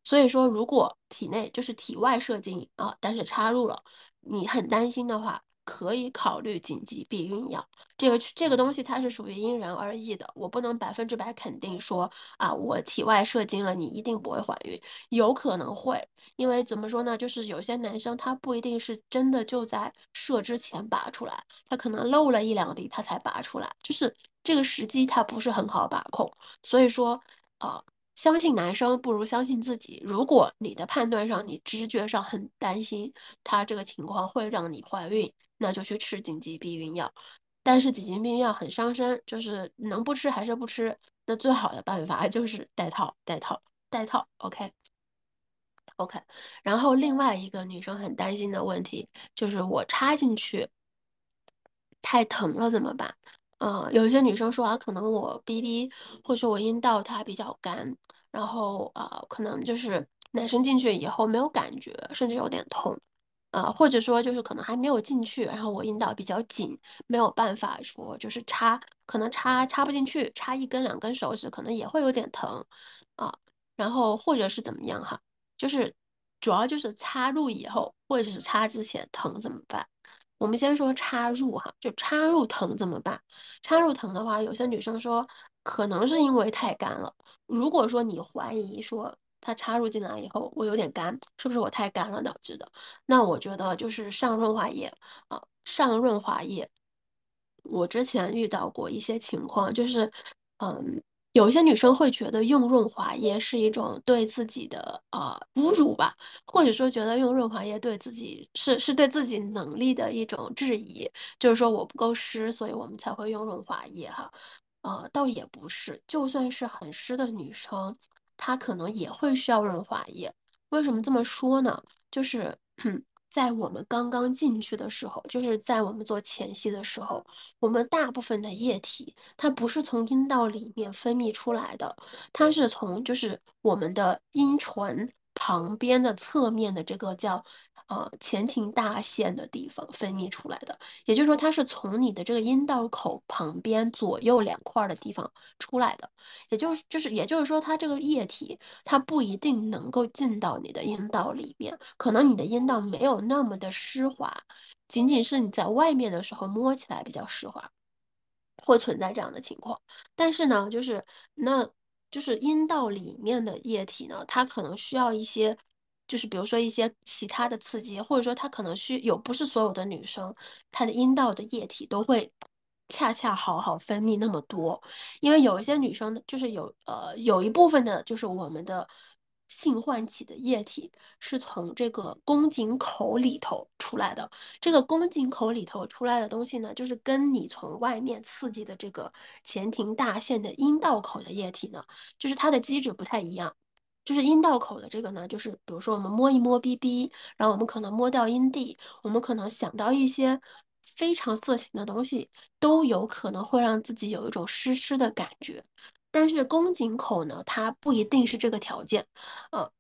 Speaker 1: 所以说，如果体内就是体外射精啊，但是插入了，你很担心的话，可以考虑紧急避孕药。这个这个东西它是属于因人而异的，我不能百分之百肯定说啊，我体外射精了，你一定不会怀孕，有可能会，因为怎么说呢，就是有些男生他不一定是真的就在射之前拔出来，他可能漏了一两滴他才拔出来，就是这个时机他不是很好把控，所以说，呃。相信男生不如相信自己。如果你的判断上、你直觉上很担心他这个情况会让你怀孕，那就去吃紧急避孕药。但是紧急避孕药很伤身，就是能不吃还是不吃。那最好的办法就是戴套、戴套、戴套。OK，OK。然后另外一个女生很担心的问题就是我插进去太疼了怎么办？嗯，有一些女生说啊，可能我 BB 或者我阴道它比较干，然后啊，可能就是男生进去以后没有感觉，甚至有点痛，啊，或者说就是可能还没有进去，然后我阴道比较紧，没有办法说就是插，可能插插不进去，插一根两根手指可能也会有点疼，啊，然后或者是怎么样哈，就是主要就是插入以后或者是插之前疼怎么办？我们先说插入哈，就插入疼怎么办？插入疼的话，有些女生说可能是因为太干了。如果说你怀疑说它插入进来以后我有点干，是不是我太干了导致的？那我觉得就是上润滑液啊，上润滑液。我之前遇到过一些情况，就是嗯。有一些女生会觉得用润滑液是一种对自己的呃侮辱吧，或者说觉得用润滑液对自己是是对自己能力的一种质疑，就是说我不够湿，所以我们才会用润滑液哈。呃，倒也不是，就算是很湿的女生，她可能也会需要润滑液。为什么这么说呢？就是。在我们刚刚进去的时候，就是在我们做前戏的时候，我们大部分的液体它不是从阴道里面分泌出来的，它是从就是我们的阴唇旁边的侧面的这个叫呃前庭大腺的地方分泌出来的。也就是说，它是从你的这个阴道口旁边左右两块的地方出来的。也就是就是也就是说，它这个液体它不一定能够进到你的阴道里面，可能你的阴道没有那么的湿滑，仅仅是你在外面的时候摸起来比较湿滑，会存在这样的情况。但是呢，就是那就是阴道里面的液体呢，它可能需要一些，就是比如说一些其他的刺激，或者说它可能需有不是所有的女生她的阴道的液体都会。恰恰好好分泌那么多，因为有一些女生就是有呃有一部分的，就是我们的性唤起的液体是从这个宫颈口里头出来的。这个宫颈口里头出来的东西呢，就是跟你从外面刺激的这个前庭大腺的阴道口的液体呢，就是它的机制不太一样。就是阴道口的这个呢，就是比如说我们摸一摸 BB，然后我们可能摸到阴蒂，我们可能想到一些。非常色情的东西都有可能会让自己有一种湿湿的感觉，但是宫颈口呢，它不一定是这个条件，呃，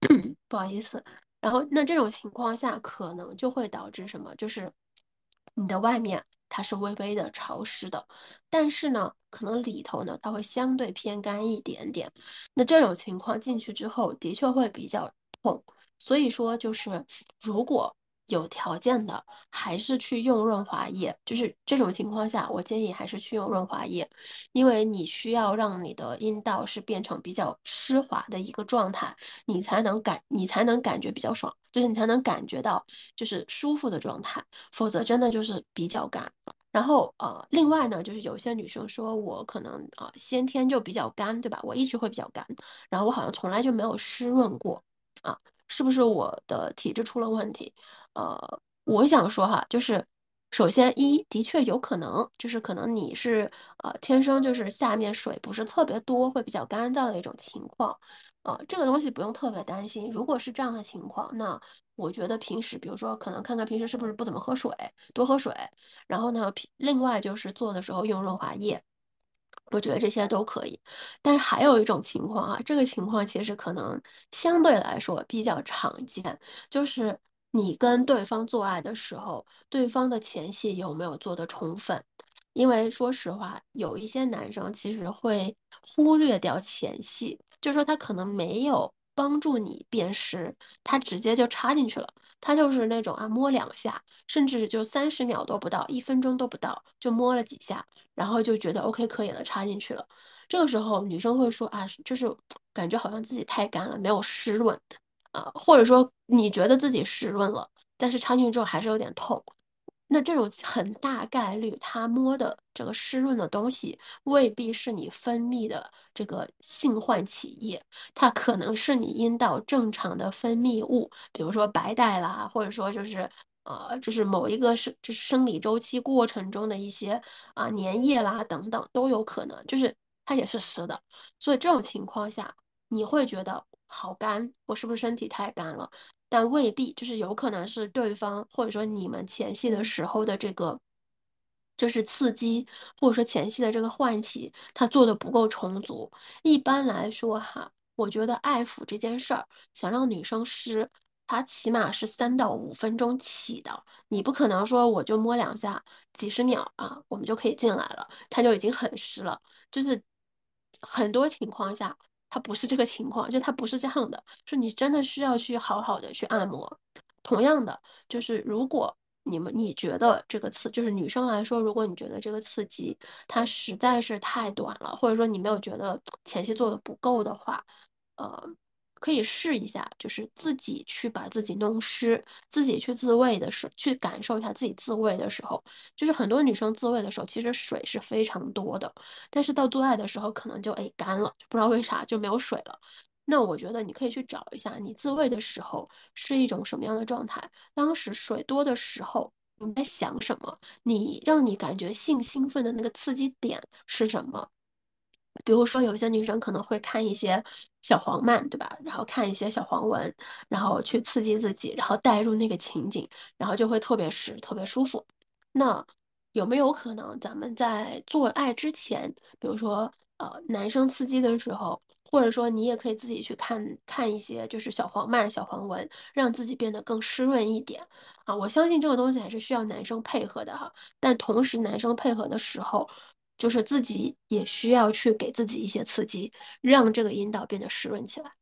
Speaker 1: 不好意思，然后那这种情况下可能就会导致什么？就是你的外面它是微微的潮湿的，但是呢，可能里头呢它会相对偏干一点点，那这种情况进去之后的确会比较痛，所以说就是如果。有条件的还是去用润滑液，就是这种情况下，我建议还是去用润滑液，因为你需要让你的阴道是变成比较湿滑的一个状态，你才能感你才能感觉比较爽，就是你才能感觉到就是舒服的状态，否则真的就是比较干。然后呃，另外呢，就是有些女生说我可能啊先天就比较干，对吧？我一直会比较干，然后我好像从来就没有湿润过啊，是不是我的体质出了问题？呃，我想说哈，就是首先一的确有可能，就是可能你是呃天生就是下面水不是特别多，会比较干燥的一种情况，呃，这个东西不用特别担心。如果是这样的情况，那我觉得平时比如说可能看看平时是不是不怎么喝水，多喝水，然后呢，另外就是做的时候用润滑液。我觉得这些都可以，但是还有一种情况啊，这个情况其实可能相对来说比较常见，就是你跟对方做爱的时候，对方的前戏有没有做的充分？因为说实话，有一些男生其实会忽略掉前戏，就说他可能没有帮助你辨识，他直接就插进去了，他就是那种啊摸两下，甚至就三十秒都不到，一分钟都不到，就摸了几下。然后就觉得 OK 可以了，插进去了。这个时候女生会说啊，就是感觉好像自己太干了，没有湿润啊，或者说你觉得自己湿润了，但是插进去之后还是有点痛。那这种很大概率，他摸的这个湿润的东西未必是你分泌的这个性唤起液，它可能是你阴道正常的分泌物，比如说白带啦，或者说就是呃，就是某一个生就是生理周期过程中的一些啊粘液啦等等都有可能，就是它也是湿的，所以这种情况下你会觉得好干，我是不是身体太干了？但未必，就是有可能是对方或者说你们前戏的时候的这个，就是刺激或者说前戏的这个唤起，他做的不够充足。一般来说哈，我觉得爱抚这件事儿，想让女生湿，它起码是三到五分钟起的。你不可能说我就摸两下，几十秒啊，我们就可以进来了，它就已经很湿了。就是很多情况下。它不是这个情况，就它不是这样的，说你真的需要去好好的去按摩。同样的，就是如果你们你觉得这个刺，就是女生来说，如果你觉得这个刺激它实在是太短了，或者说你没有觉得前期做的不够的话，呃。可以试一下，就是自己去把自己弄湿，自己去自慰的时，去感受一下自己自慰的时候，就是很多女生自慰的时候，其实水是非常多的，但是到做爱的时候可能就哎干了，就不知道为啥就没有水了。那我觉得你可以去找一下，你自慰的时候是一种什么样的状态？当时水多的时候你在想什么？你让你感觉性兴奋的那个刺激点是什么？比如说，有些女生可能会看一些小黄漫，对吧？然后看一些小黄文，然后去刺激自己，然后带入那个情景，然后就会特别湿，特别舒服。那有没有可能，咱们在做爱之前，比如说呃，男生刺激的时候，或者说你也可以自己去看看一些就是小黄漫、小黄文，让自己变得更湿润一点啊？我相信这个东西还是需要男生配合的哈。但同时，男生配合的时候。就是自己也需要去给自己一些刺激，让这个阴道变得湿润起来。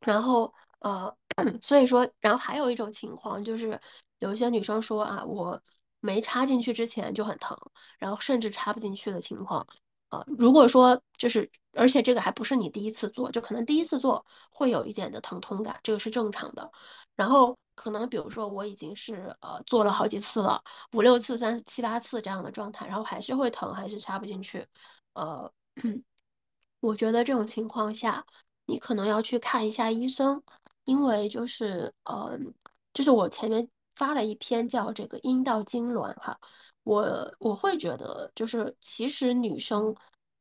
Speaker 1: 然后，呃，所以说，然后还有一种情况就是，有一些女生说啊，我没插进去之前就很疼，然后甚至插不进去的情况。呃，如果说就是，而且这个还不是你第一次做，就可能第一次做会有一点的疼痛感，这个是正常的。然后。可能比如说我已经是呃做了好几次了，五六次、三七八次这样的状态，然后还是会疼，还是插不进去，呃，我觉得这种情况下，你可能要去看一下医生，因为就是呃，就是我前面发了一篇叫这个阴道痉挛哈，我我会觉得就是其实女生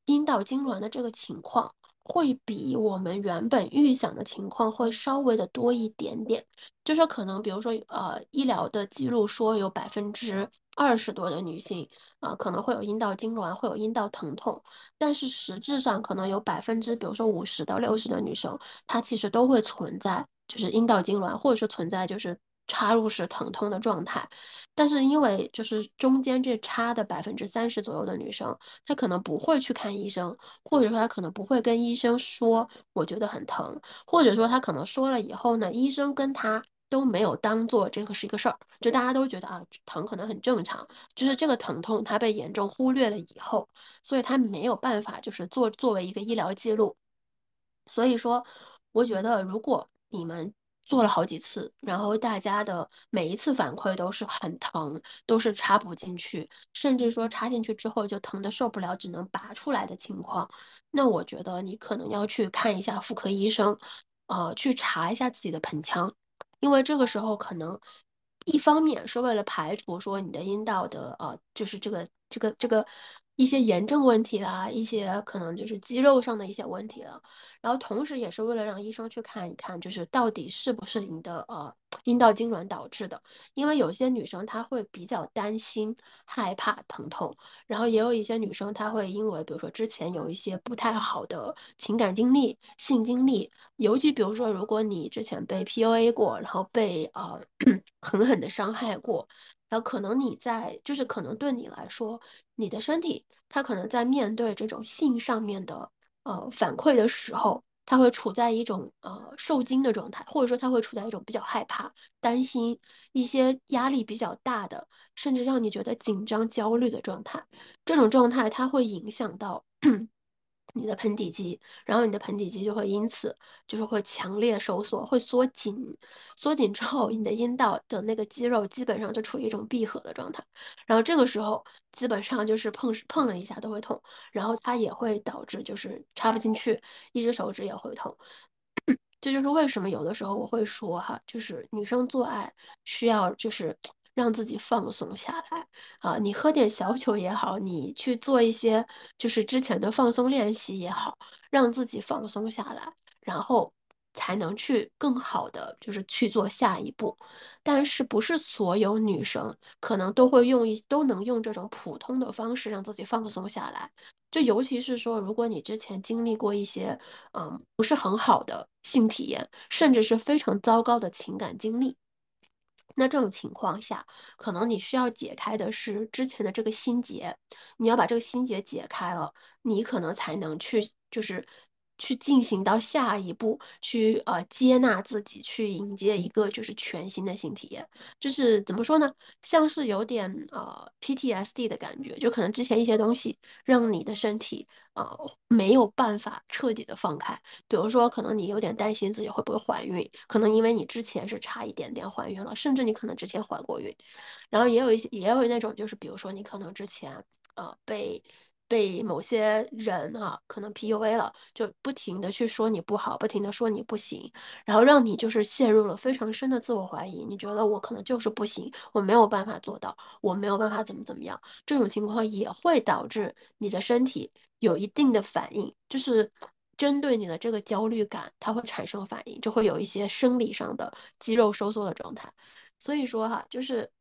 Speaker 1: 阴道痉挛的这个情况。会比我们原本预想的情况会稍微的多一点点，就是可能比如说呃医疗的记录说有百分之二十多的女性啊可能会有阴道痉挛，会有阴道疼痛，但是实质上可能有百分之比如说五十到六十的女生，她其实都会存在就是阴道痉挛，或者是存在就是。插入式疼痛的状态，但是因为就是中间这差的百分之三十左右的女生，她可能不会去看医生，或者说她可能不会跟医生说我觉得很疼，或者说她可能说了以后呢，医生跟她都没有当做这个是一个事儿，就大家都觉得啊疼可能很正常，就是这个疼痛它被严重忽略了以后，所以她没有办法就是做作为一个医疗记录，所以说我觉得如果你们。做了好几次，然后大家的每一次反馈都是很疼，都是插不进去，甚至说插进去之后就疼的受不了，只能拔出来的情况。那我觉得你可能要去看一下妇科医生，呃，去查一下自己的盆腔，因为这个时候可能一方面是为了排除说你的阴道的呃，就是这个这个这个一些炎症问题啦，一些可能就是肌肉上的一些问题了，然后同时也是为了让医生去看一看，就是到底是不是你的呃阴道痉挛导致的，因为有些女生她会比较担心、害怕疼痛，然后也有一些女生她会因为比如说之前有一些不太好的情感经历、性经历，尤其比如说如果你之前被 PUA 过，然后被呃 狠狠的伤害过。然后可能你在，就是可能对你来说，你的身体它可能在面对这种性上面的呃反馈的时候，它会处在一种呃受惊的状态，或者说它会处在一种比较害怕、担心一些压力比较大的，甚至让你觉得紧张、焦虑的状态。这种状态它会影响到。你的盆底肌，然后你的盆底肌就会因此就是会强烈收缩，会缩紧，缩紧之后，你的阴道的那个肌肉基本上就处于一种闭合的状态，然后这个时候基本上就是碰碰了一下都会痛，然后它也会导致就是插不进去，一只手指也会痛。这就是为什么有的时候我会说哈，就是女生做爱需要就是。让自己放松下来啊！你喝点小酒也好，你去做一些就是之前的放松练习也好，让自己放松下来，然后才能去更好的就是去做下一步。但是不是所有女生可能都会用一都能用这种普通的方式让自己放松下来？就尤其是说，如果你之前经历过一些嗯不是很好的性体验，甚至是非常糟糕的情感经历。那这种情况下，可能你需要解开的是之前的这个心结，你要把这个心结解开了，你可能才能去，就是。去进行到下一步，去呃接纳自己，去迎接一个就是全新的新体验，就是怎么说呢？像是有点呃 PTSD 的感觉，就可能之前一些东西让你的身体呃没有办法彻底的放开。比如说，可能你有点担心自己会不会怀孕，可能因为你之前是差一点点怀孕了，甚至你可能之前怀过孕。然后也有一些，也有那种就是，比如说你可能之前呃被。被某些人啊，可能 PUA 了，就不停的去说你不好，不停的说你不行，然后让你就是陷入了非常深的自我怀疑。你觉得我可能就是不行，我没有办法做到，我没有办法怎么怎么样。这种情况也会导致你的身体有一定的反应，就是针对你的这个焦虑感，它会产生反应，就会有一些生理上的肌肉收缩的状态。所以说哈，就是。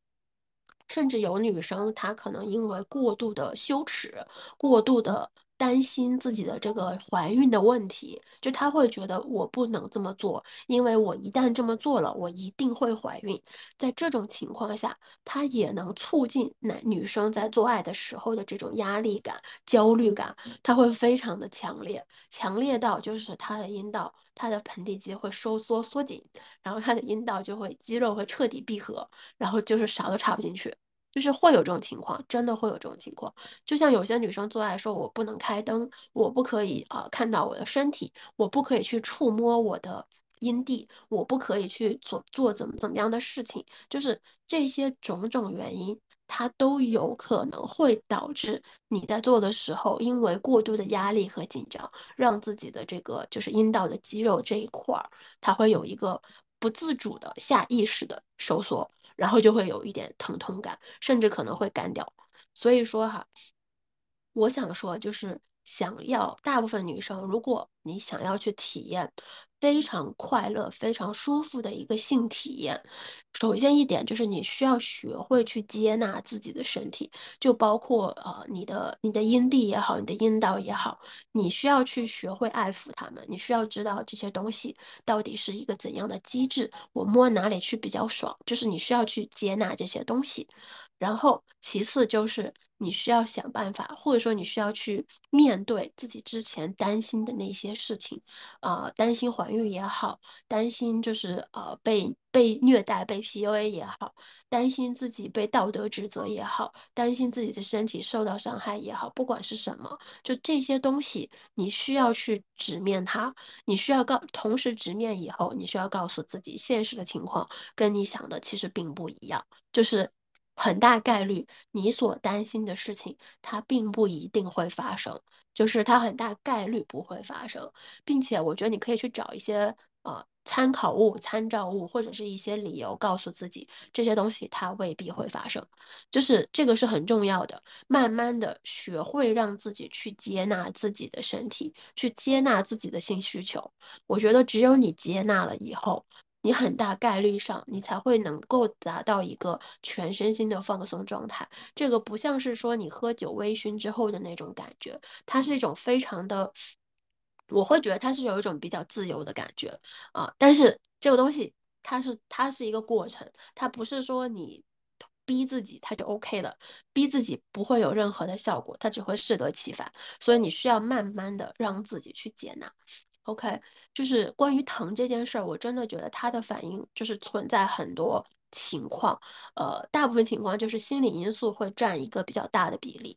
Speaker 1: 甚至有女生，她可能因为过度的羞耻，过度的担心自己的这个怀孕的问题，就她会觉得我不能这么做，因为我一旦这么做了，我一定会怀孕。在这种情况下，她也能促进男女生在做爱的时候的这种压力感、焦虑感，它会非常的强烈，强烈到就是她的阴道、她的盆底肌会收缩缩紧，然后她的阴道就会肌肉会彻底闭合，然后就是啥都插不进去。就是会有这种情况，真的会有这种情况。就像有些女生做爱说，我不能开灯，我不可以啊看到我的身体，我不可以去触摸我的阴蒂，我不可以去做做怎么怎么样的事情。就是这些种种原因，它都有可能会导致你在做的时候，因为过度的压力和紧张，让自己的这个就是阴道的肌肉这一块儿，它会有一个不自主的下意识的收缩。然后就会有一点疼痛感，甚至可能会干掉。所以说哈，我想说就是。想要大部分女生，如果你想要去体验非常快乐、非常舒服的一个性体验，首先一点就是你需要学会去接纳自己的身体，就包括呃你的你的阴蒂也好，你的阴道也好，你需要去学会爱抚它们，你需要知道这些东西到底是一个怎样的机制，我摸哪里去比较爽，就是你需要去接纳这些东西。然后其次就是你需要想办法，或者说你需要去面对自己之前担心的那些事情，呃，担心怀孕也好，担心就是呃被被虐待、被 PUA 也好，担心自己被道德指责也好，担心自己的身体受到伤害也好，不管是什么，就这些东西，你需要去直面它，你需要告，同时直面以后，你需要告诉自己，现实的情况跟你想的其实并不一样，就是。很大概率，你所担心的事情，它并不一定会发生，就是它很大概率不会发生，并且我觉得你可以去找一些呃参考物、参照物或者是一些理由，告诉自己这些东西它未必会发生，就是这个是很重要的。慢慢的学会让自己去接纳自己的身体，去接纳自己的性需求。我觉得只有你接纳了以后，你很大概率上你才会能够达到一个全身心的放松状态。这个不像是说你喝酒微醺之后的那种感觉，它是一种非常的。我会觉得它是有一种比较自由的感觉啊，但是这个东西它是它是一个过程，它不是说你逼自己它就 OK 了，逼自己不会有任何的效果，它只会适得其反，所以你需要慢慢的让自己去接纳。OK，就是关于疼这件事儿，我真的觉得它的反应就是存在很多情况，呃，大部分情况就是心理因素会占一个比较大的比例。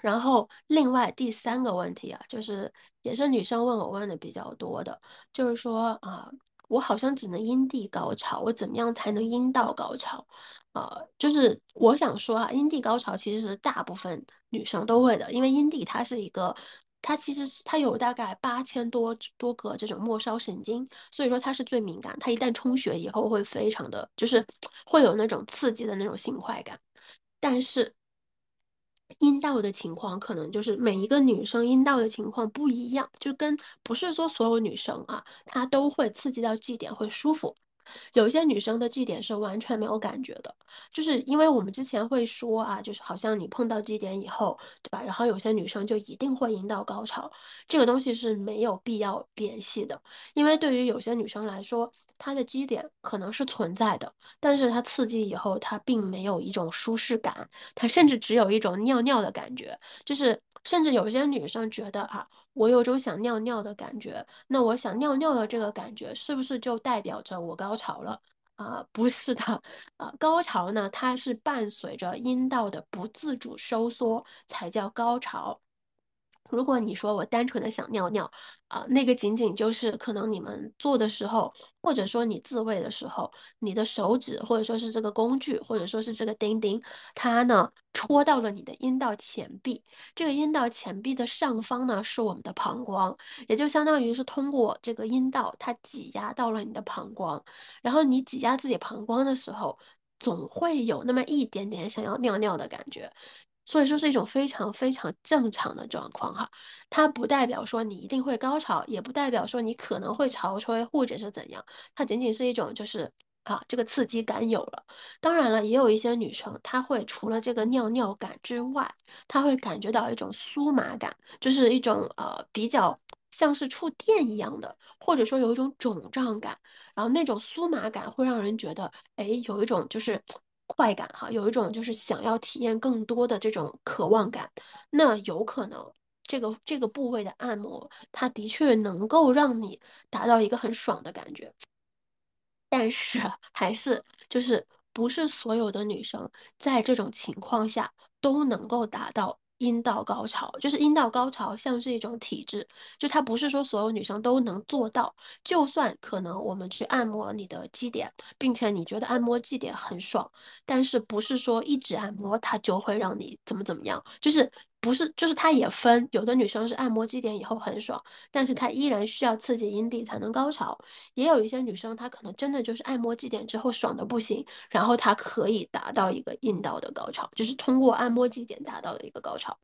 Speaker 1: 然后，另外第三个问题啊，就是也是女生问我问的比较多的，就是说啊，我好像只能阴蒂高潮，我怎么样才能阴道高潮？呃，就是我想说啊，阴蒂高潮其实是大部分女生都会的，因为阴蒂它是一个，它其实是它有大概八千多多个这种末梢神经，所以说它是最敏感，它一旦充血以后会非常的就是会有那种刺激的那种性快感，但是。阴道的情况可能就是每一个女生阴道的情况不一样，就跟不是说所有女生啊，她都会刺激到 G 点会舒服。有一些女生的 G 点是完全没有感觉的，就是因为我们之前会说啊，就是好像你碰到 G 点以后，对吧？然后有些女生就一定会阴道高潮，这个东西是没有必要联系的，因为对于有些女生来说。她的基点可能是存在的，但是它刺激以后，它并没有一种舒适感，它甚至只有一种尿尿的感觉，就是甚至有些女生觉得啊，我有种想尿尿的感觉，那我想尿尿的这个感觉是不是就代表着我高潮了啊？不是的，啊，高潮呢，它是伴随着阴道的不自主收缩才叫高潮。如果你说我单纯的想尿尿，啊，那个仅仅就是可能你们做的时候，或者说你自慰的时候，你的手指或者说是这个工具，或者说是这个钉钉，它呢戳到了你的阴道前壁，这个阴道前壁的上方呢是我们的膀胱，也就相当于是通过这个阴道，它挤压到了你的膀胱，然后你挤压自己膀胱的时候，总会有那么一点点想要尿尿的感觉。所以说是一种非常非常正常的状况哈，它不代表说你一定会高潮，也不代表说你可能会潮吹或者是怎样，它仅仅是一种就是啊这个刺激感有了。当然了，也有一些女生她会除了这个尿尿感之外，她会感觉到一种酥麻感，就是一种呃比较像是触电一样的，或者说有一种肿胀感，然后那种酥麻感会让人觉得哎有一种就是。快感哈，有一种就是想要体验更多的这种渴望感，那有可能这个这个部位的按摩，它的确能够让你达到一个很爽的感觉，但是还是就是不是所有的女生在这种情况下都能够达到。阴道高潮就是阴道高潮，像是一种体质，就它不是说所有女生都能做到。就算可能我们去按摩你的基点，并且你觉得按摩基点很爽，但是不是说一直按摩它就会让你怎么怎么样，就是不是，就是它也分。有的女生是按摩基点以后很爽，但是她依然需要刺激阴蒂才能高潮。也有一些女生她可能真的就是按摩基点之后爽的不行，然后她可以达到一个阴道的高潮，就是通过按摩基点达到的一个高潮。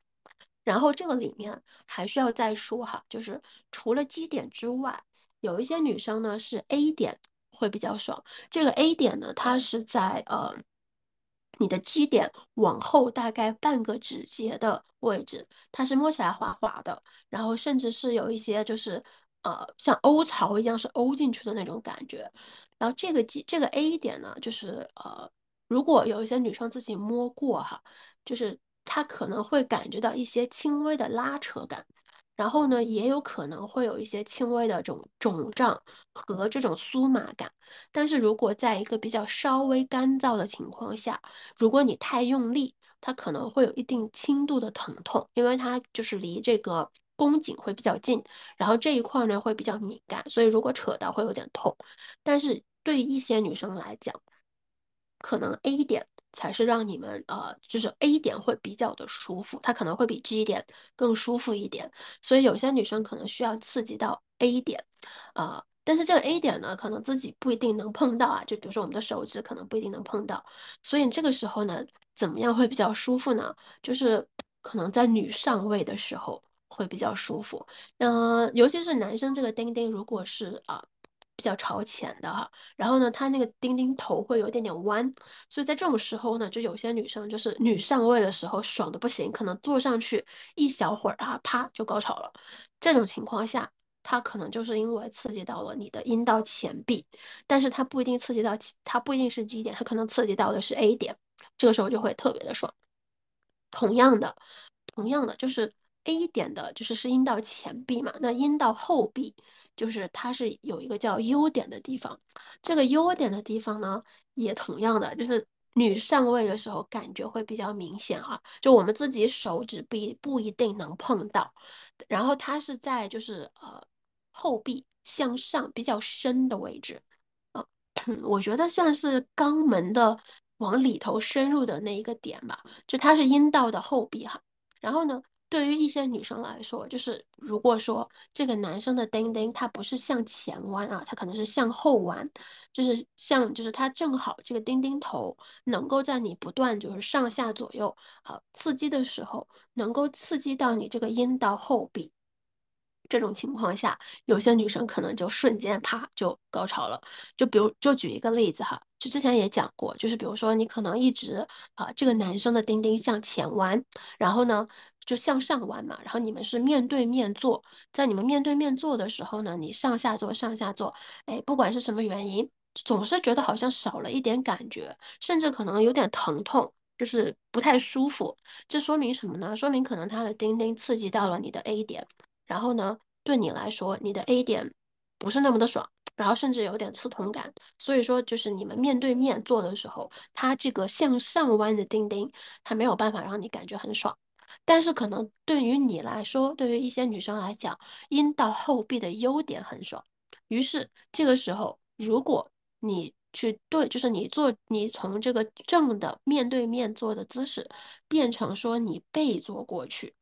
Speaker 1: 然后这个里面还需要再说哈，就是除了基点之外，有一些女生呢是 A 点会比较爽。这个 A 点呢，它是在呃你的基点往后大概半个指节的位置，它是摸起来滑滑的，然后甚至是有一些就是呃像凹槽一样是凹进去的那种感觉。然后这个基这个 A 点呢，就是呃如果有一些女生自己摸过哈，就是。她可能会感觉到一些轻微的拉扯感，然后呢，也有可能会有一些轻微的这种肿胀和这种酥麻感。但是如果在一个比较稍微干燥的情况下，如果你太用力，它可能会有一定轻度的疼痛，因为它就是离这个宫颈会比较近，然后这一块呢会比较敏感，所以如果扯到会有点痛。但是对于一些女生来讲，可能 A 点。才是让你们呃，就是 A 点会比较的舒服，它可能会比 G 点更舒服一点，所以有些女生可能需要刺激到 A 点，呃但是这个 A 点呢，可能自己不一定能碰到啊，就比如说我们的手指可能不一定能碰到，所以这个时候呢，怎么样会比较舒服呢？就是可能在女上位的时候会比较舒服，嗯，尤其是男生这个丁丁，如果是啊。比较朝前的哈，然后呢，它那个钉钉头会有点点弯，所以在这种时候呢，就有些女生就是女上位的时候爽的不行，可能坐上去一小会儿啊，啪就高潮了。这种情况下，它可能就是因为刺激到了你的阴道前壁，但是它不一定刺激到，它不一定是 G 点，它可能刺激到的是 A 点，这个时候就会特别的爽。同样的，同样的就是 A 点的，就是是阴道前壁嘛，那阴道后壁。就是它是有一个叫 U 点的地方，这个 U 点的地方呢，也同样的，就是女上位的时候感觉会比较明显啊，就我们自己手指不不一定能碰到，然后它是在就是呃后壁向上比较深的位置，啊，我觉得算是肛门的往里头深入的那一个点吧，就它是阴道的后壁哈，然后呢。对于一些女生来说，就是如果说这个男生的丁丁它不是向前弯啊，他可能是向后弯，就是像就是它正好这个丁丁头能够在你不断就是上下左右啊刺激的时候，能够刺激到你这个阴道后壁。这种情况下，有些女生可能就瞬间啪就高潮了。就比如，就举一个例子哈，就之前也讲过，就是比如说你可能一直啊，这个男生的丁丁向前弯，然后呢就向上弯嘛，然后你们是面对面坐，在你们面对面坐的时候呢，你上下坐上下坐，哎，不管是什么原因，总是觉得好像少了一点感觉，甚至可能有点疼痛，就是不太舒服。这说明什么呢？说明可能他的丁丁刺激到了你的 A 点。然后呢，对你来说，你的 A 点不是那么的爽，然后甚至有点刺痛感。所以说，就是你们面对面做的时候，它这个向上弯的钉钉，它没有办法让你感觉很爽。但是可能对于你来说，对于一些女生来讲，阴道后壁的优点很爽。于是这个时候，如果你去对，就是你做，你从这个正的面对面做的姿势，变成说你背坐过去。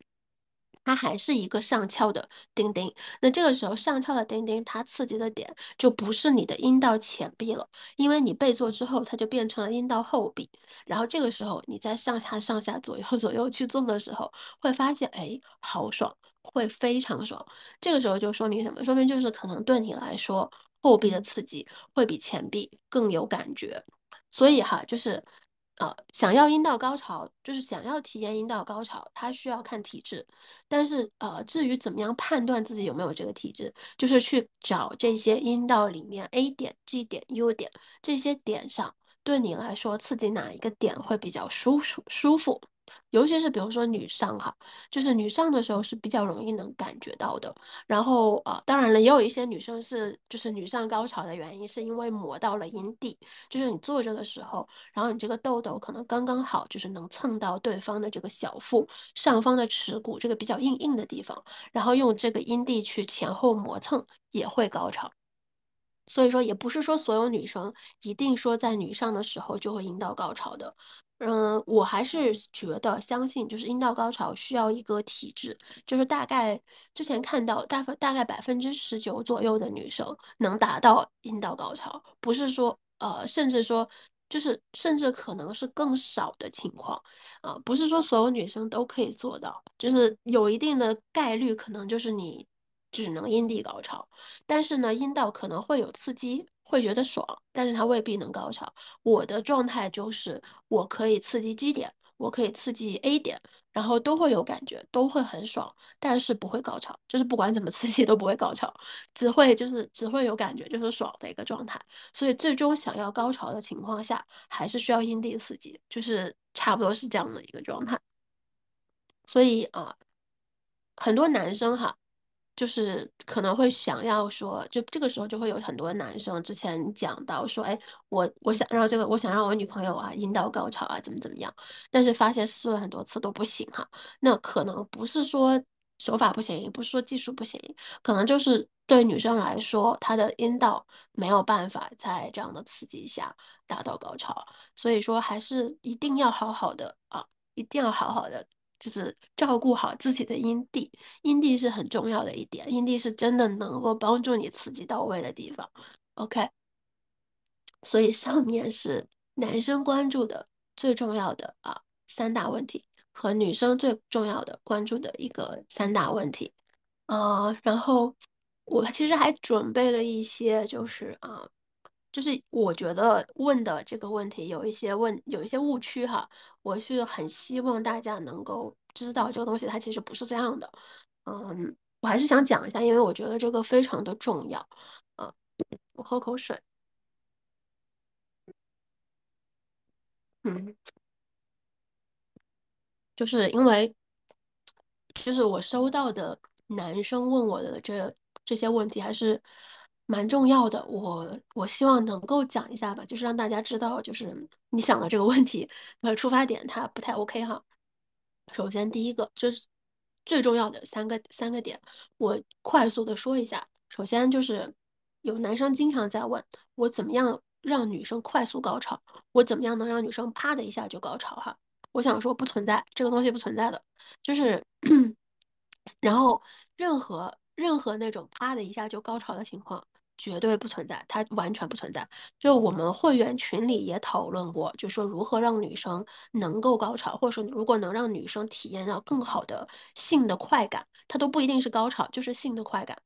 Speaker 1: 它还是一个上翘的钉钉，那这个时候上翘的钉钉，它刺激的点就不是你的阴道前壁了，因为你背坐之后，它就变成了阴道后壁。然后这个时候你在上下上下左右 左右去做的时候，会发现哎，好爽，会非常爽。这个时候就说明什么？说明就是可能对你来说，后壁的刺激会比前壁更有感觉。所以哈，就是。呃，想要阴道高潮，就是想要体验阴道高潮，它需要看体质。但是，呃，至于怎么样判断自己有没有这个体质，就是去找这些阴道里面 A 点、G 点、U 点这些点上，对你来说刺激哪一个点会比较舒舒舒服。尤其是比如说女上哈，就是女上的时候是比较容易能感觉到的。然后啊，当然了，也有一些女生是就是女上高潮的原因是因为磨到了阴蒂，就是你坐着的时候，然后你这个痘痘可能刚刚好就是能蹭到对方的这个小腹上方的耻骨这个比较硬硬的地方，然后用这个阴蒂去前后磨蹭也会高潮。所以说，也不是说所有女生一定说在女上的时候就会阴道高潮的。嗯，我还是觉得相信，就是阴道高潮需要一个体质，就是大概之前看到大分大概百分之十九左右的女生能达到阴道高潮，不是说呃，甚至说就是甚至可能是更少的情况啊，不是说所有女生都可以做到，就是有一定的概率，可能就是你只能阴蒂高潮，但是呢，阴道可能会有刺激。会觉得爽，但是它未必能高潮。我的状态就是，我可以刺激 G 点，我可以刺激 A 点，然后都会有感觉，都会很爽，但是不会高潮。就是不管怎么刺激都不会高潮，只会就是只会有感觉，就是爽的一个状态。所以最终想要高潮的情况下，还是需要阴蒂刺激，就是差不多是这样的一个状态。所以啊，很多男生哈。就是可能会想要说，就这个时候就会有很多男生之前讲到说，哎，我我想让这个，我想让我女朋友啊阴道高潮啊，怎么怎么样，但是发现试了很多次都不行哈。那可能不是说手法不行，也不是说技术不行，可能就是对女生来说，她的阴道没有办法在这样的刺激下达到高潮，所以说还是一定要好好的啊，一定要好好的就是照顾好自己的阴蒂，阴蒂是很重要的一点，阴蒂是真的能够帮助你刺激到位的地方。OK，所以上面是男生关注的最重要的啊三大问题，和女生最重要的关注的一个三大问题。呃，然后我其实还准备了一些，就是啊。就是我觉得问的这个问题有一些问有一些误区哈，我是很希望大家能够知道这个东西它其实不是这样的，嗯，我还是想讲一下，因为我觉得这个非常的重要，嗯，我喝口水，嗯，就是因为就是我收到的男生问我的这这些问题还是蛮重要的，我我希望能够讲一下吧，就是让大家知道，就是你想的这个问题，呃，出发点它不太 OK 哈。首先第一个就是最重要的三个三个点，我快速的说一下。首先就是有男生经常在问我怎么样让女生快速高潮，我怎么样能让女生啪的一下就高潮哈。我想说不存在这个东西不存在的，就是，然后任何任何那种啪的一下就高潮的情况绝对不存在，它完全不存在。就我们会员群里也讨论过，就说如何让女生能够高潮，或者说如果能让女生体验到更好的性的快感，它都不一定是高潮，就是性的快感。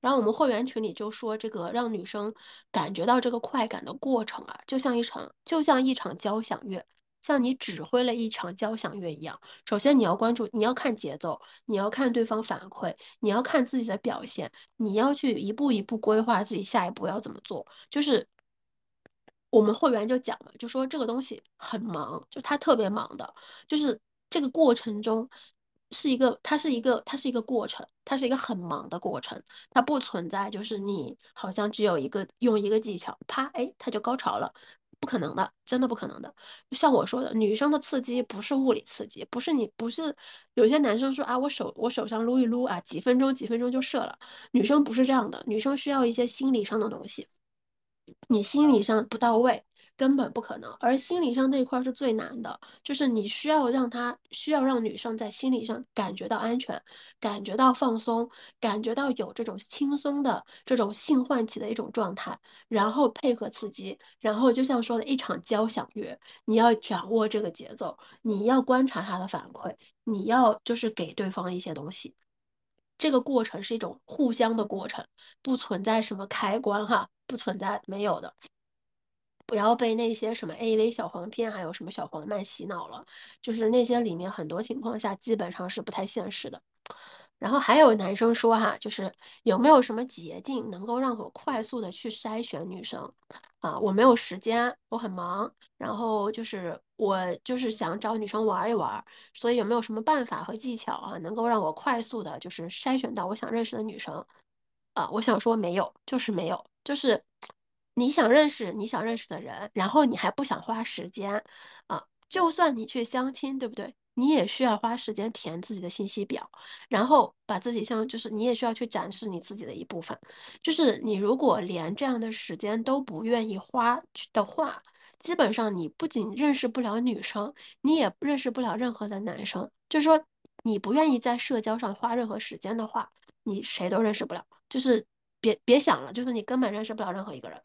Speaker 1: 然后我们会员群里就说，这个让女生感觉到这个快感的过程啊，就像一场就像一场交响乐。像你指挥了一场交响乐一样，首先你要关注，你要看节奏，你要看对方反馈，你要看自己的表现，你要去一步一步规划自己下一步要怎么做。就是我们会员就讲了，就说这个东西很忙，就他特别忙的，就是这个过程中是一个，它是一个，它是一个过程，它是一个很忙的过程，它不存在就是你好像只有一个用一个技巧，啪，哎，它就高潮了。不可能的，真的不可能的。像我说的，女生的刺激不是物理刺激，不是你不是有些男生说啊，我手我手上撸一撸啊，几分钟几分钟就射了。女生不是这样的，女生需要一些心理上的东西，你心理上不到位。根本不可能，而心理上那一块是最难的，就是你需要让他需要让女生在心理上感觉到安全，感觉到放松，感觉到有这种轻松的这种性唤起的一种状态，然后配合刺激，然后就像说的一场交响乐，你要掌握这个节奏，你要观察他的反馈，你要就是给对方一些东西，这个过程是一种互相的过程，不存在什么开关哈，不存在没有的。不要被那些什么 AV 小黄片，还有什么小黄漫洗脑了，就是那些里面很多情况下基本上是不太现实的。然后还有男生说哈，就是有没有什么捷径能够让我快速的去筛选女生啊？我没有时间，我很忙，然后就是我就是想找女生玩一玩，所以有没有什么办法和技巧啊，能够让我快速的就是筛选到我想认识的女生啊？我想说没有，就是没有，就是。你想认识你想认识的人，然后你还不想花时间啊？就算你去相亲，对不对？你也需要花时间填自己的信息表，然后把自己像就是你也需要去展示你自己的一部分。就是你如果连这样的时间都不愿意花的话，基本上你不仅认识不了女生，你也认识不了任何的男生。就是说，你不愿意在社交上花任何时间的话，你谁都认识不了。就是别别想了，就是你根本认识不了任何一个人。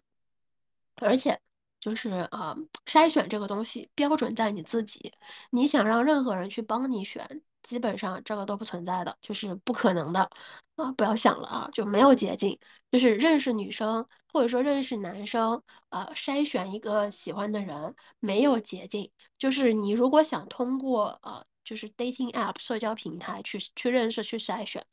Speaker 1: 而且，就是啊，筛选这个东西标准在你自己。你想让任何人去帮你选，基本上这个都不存在的，就是不可能的啊！不要想了啊，就没有捷径。就是认识女生或者说认识男生啊，筛选一个喜欢的人没有捷径。就是你如果想通过呃，就是 dating app 社交平台去去认识去筛选。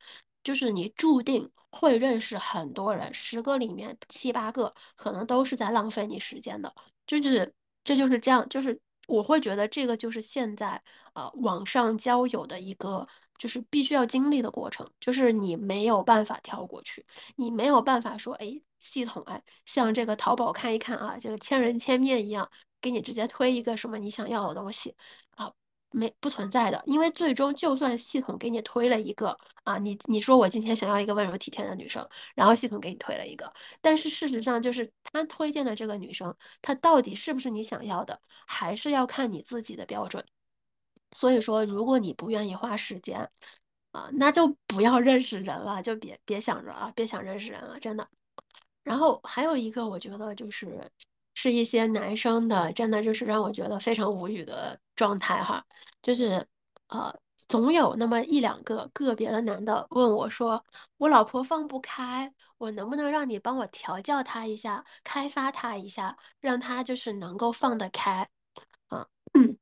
Speaker 1: 就是你注定会认识很多人，十个里面七八个可能都是在浪费你时间的，就是这就是这样，就是我会觉得这个就是现在啊网上交友的一个就是必须要经历的过程，就是你没有办法跳过去，你没有办法说哎系统哎像这个淘宝看一看啊，这个千人千面一样给你直接推一个什么你想要的东西啊。没不存在的，因为最终就算系统给你推了一个啊，你你说我今天想要一个温柔体贴的女生，然后系统给你推了一个，但是事实上就是他推荐的这个女生，她到底是不是你想要的，还是要看你自己的标准。所以说，如果你不愿意花时间，啊，那就不要认识人了，就别别想着啊，别想认识人了，真的。然后还有一个，我觉得就是是一些男生的，真的就是让我觉得非常无语的状态哈，就是呃，总有那么一两个个别的男的问我说，我老婆放不开，我能不能让你帮我调教她一下，开发她一下，让她就是能够放得开啊。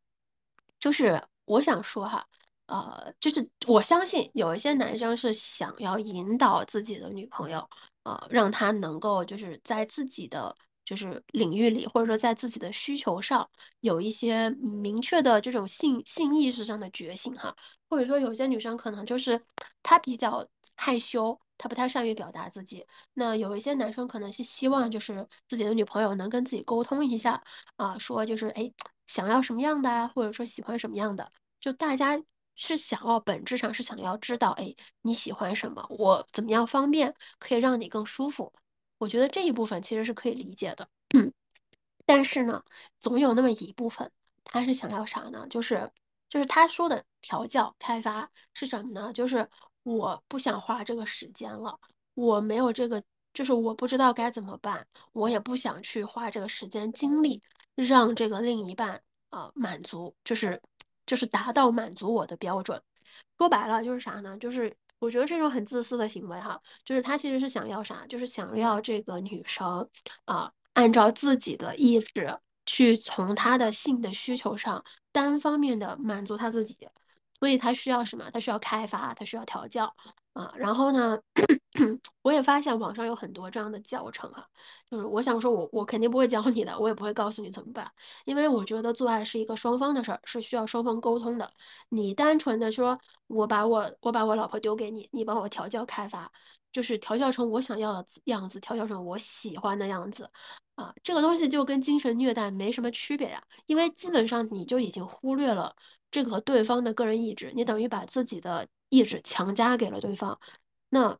Speaker 1: 就是我想说哈，呃，就是我相信有一些男生是想要引导自己的女朋友，呃，让她能够就是在自己的就是领域里，或者说在自己的需求上有一些明确的这种性性意识上的觉醒哈，或者说有些女生可能就是她比较害羞，她不太善于表达自己，那有一些男生可能是希望就是自己的女朋友能跟自己沟通一下啊，说就是哎。想要什么样的啊，或者说喜欢什么样的，就大家是想要本质上是想要知道，哎，你喜欢什么，我怎么样方便可以让你更舒服。我觉得这一部分其实是可以理解的，嗯。但是呢，总有那么一部分，他是想要啥呢？就是就是他说的调教开发是什么呢？就是我不想花这个时间了，我没有这个，就是我不知道该怎么办，我也不想去花这个时间精力。让这个另一半啊满足，就是就是达到满足我的标准。说白了就是啥呢？就是我觉得这种很自私的行为哈。就是他其实是想要啥？就是想要这个女生啊，按照自己的意志去从他的性的需求上单方面的满足他自己。所以他需要什么？他需要开发，他需要调教啊。然后呢，我也发现网上有很多这样的教程啊。就是我想说，我我肯定不会教你的，我也不会告诉你怎么办，因为我觉得做爱是一个双方的事儿，是需要双方沟通的。你单纯的说，我把我我把我老婆丢给你，你帮我调教开发，就是调教成我想要的样子，调教成我喜欢的样子啊。这个东西就跟精神虐待没什么区别呀，因为基本上你就已经忽略了。这个对方的个人意志，你等于把自己的意志强加给了对方。那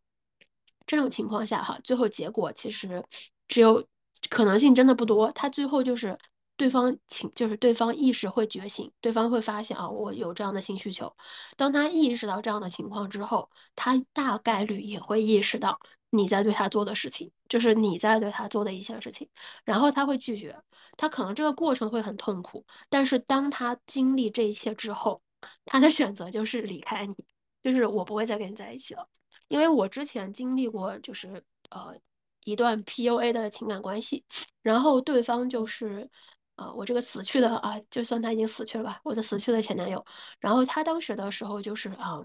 Speaker 1: 这种情况下，哈，最后结果其实只有可能性真的不多。他最后就是对方情，就是对方意识会觉醒，对方会发现啊，我有这样的性需求。当他意识到这样的情况之后，他大概率也会意识到你在对他做的事情，就是你在对他做的一些事情，然后他会拒绝。他可能这个过程会很痛苦，但是当他经历这一切之后，他的选择就是离开你，就是我不会再跟你在一起了，因为我之前经历过就是呃一段 PUA 的情感关系，然后对方就是呃我这个死去的啊，就算他已经死去了吧，我的死去的前男友，然后他当时的时候就是啊。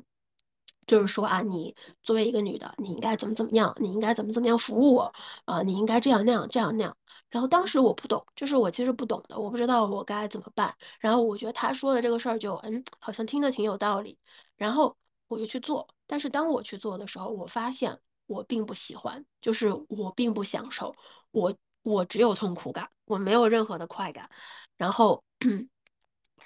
Speaker 1: 就是说啊，你作为一个女的，你应该怎么怎么样，你应该怎么怎么样服务我，啊，你应该这样那样这样那样。然后当时我不懂，就是我其实不懂的，我不知道我该怎么办。然后我觉得他说的这个事儿就，嗯，好像听得挺有道理。然后我就去做，但是当我去做的时候，我发现我并不喜欢，就是我并不享受，我我只有痛苦感，我没有任何的快感。然后。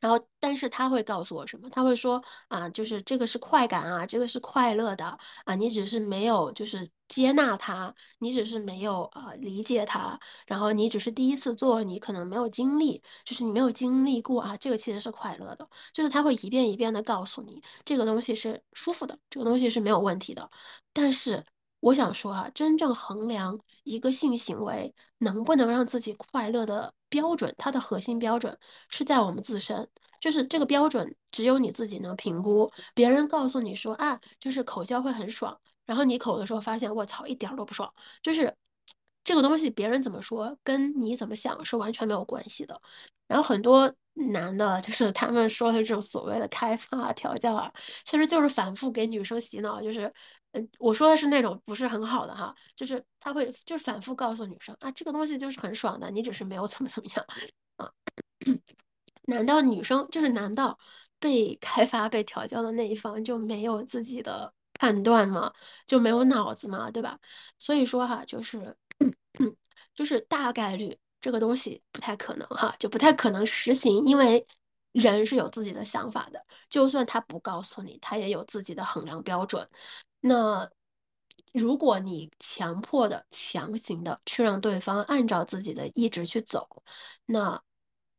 Speaker 1: 然后，但是他会告诉我什么？他会说啊，就是这个是快感啊，这个是快乐的啊，你只是没有就是接纳他，你只是没有呃理解他，然后你只是第一次做，你可能没有经历，就是你没有经历过啊，这个其实是快乐的，就是他会一遍一遍的告诉你，这个东西是舒服的，这个东西是没有问题的。但是我想说啊，真正衡量一个性行为能不能让自己快乐的。标准，它的核心标准是在我们自身，就是这个标准只有你自己能评估。别人告诉你说啊，就是口交会很爽，然后你口的时候发现，我操，一点都不爽。就是这个东西，别人怎么说，跟你怎么想是完全没有关系的。然后很多男的，就是他们说的这种所谓的开发调教啊，其实就是反复给女生洗脑，就是。嗯，我说的是那种不是很好的哈，就是他会就是反复告诉女生啊，这个东西就是很爽的，你只是没有怎么怎么样啊？难道女生就是难道被开发被调教的那一方就没有自己的判断吗？就没有脑子吗？对吧？所以说哈，就是 就是大概率这个东西不太可能哈，就不太可能实行，因为人是有自己的想法的，就算他不告诉你，他也有自己的衡量标准。那如果你强迫的、强行的去让对方按照自己的意志去走，那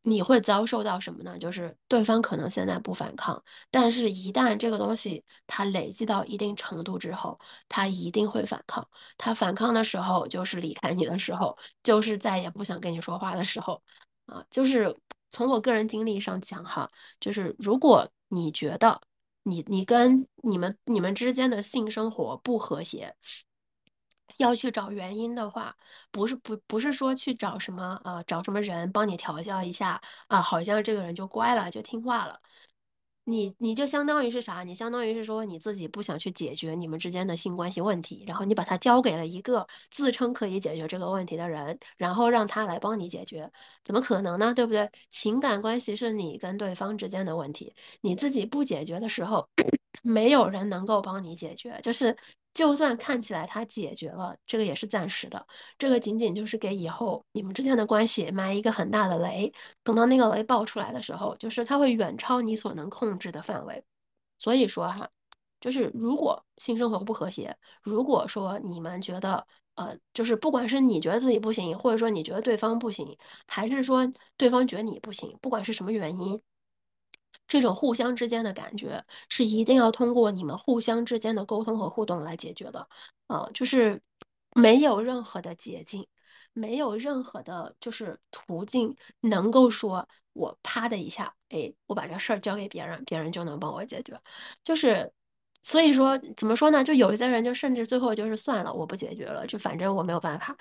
Speaker 1: 你会遭受到什么呢？就是对方可能现在不反抗，但是一旦这个东西它累积到一定程度之后，他一定会反抗。他反抗的时候，就是离开你的时候，就是再也不想跟你说话的时候。啊，就是从我个人经历上讲哈，就是如果你觉得你你跟你们你们之间的性生活不和谐。要去找原因的话，不是不不是说去找什么呃找什么人帮你调教一下啊，好像这个人就乖了就听话了。你你就相当于是啥？你相当于是说你自己不想去解决你们之间的性关系问题，然后你把它交给了一个自称可以解决这个问题的人，然后让他来帮你解决，怎么可能呢？对不对？情感关系是你跟对方之间的问题，你自己不解决的时候，没有人能够帮你解决。就是就算看起来他解决了，这个也是暂时的，这个仅仅就是给以后你们之间的关系埋一个很大的雷。等到那个雷爆出来的时候，就是它会远超你所能控制的范围。所以说哈，就是如果性生活不和谐，如果说你们觉得呃，就是不管是你觉得自己不行，或者说你觉得对方不行，还是说对方觉得你不行，不管是什么原因，这种互相之间的感觉是一定要通过你们互相之间的沟通和互动来解决的。啊，就是没有任何的捷径。没有任何的，就是途径能够说，我啪的一下，哎，我把这事儿交给别人，别人就能帮我解决。就是，所以说怎么说呢？就有一些人就甚至最后就是算了，我不解决了，就反正我没有办法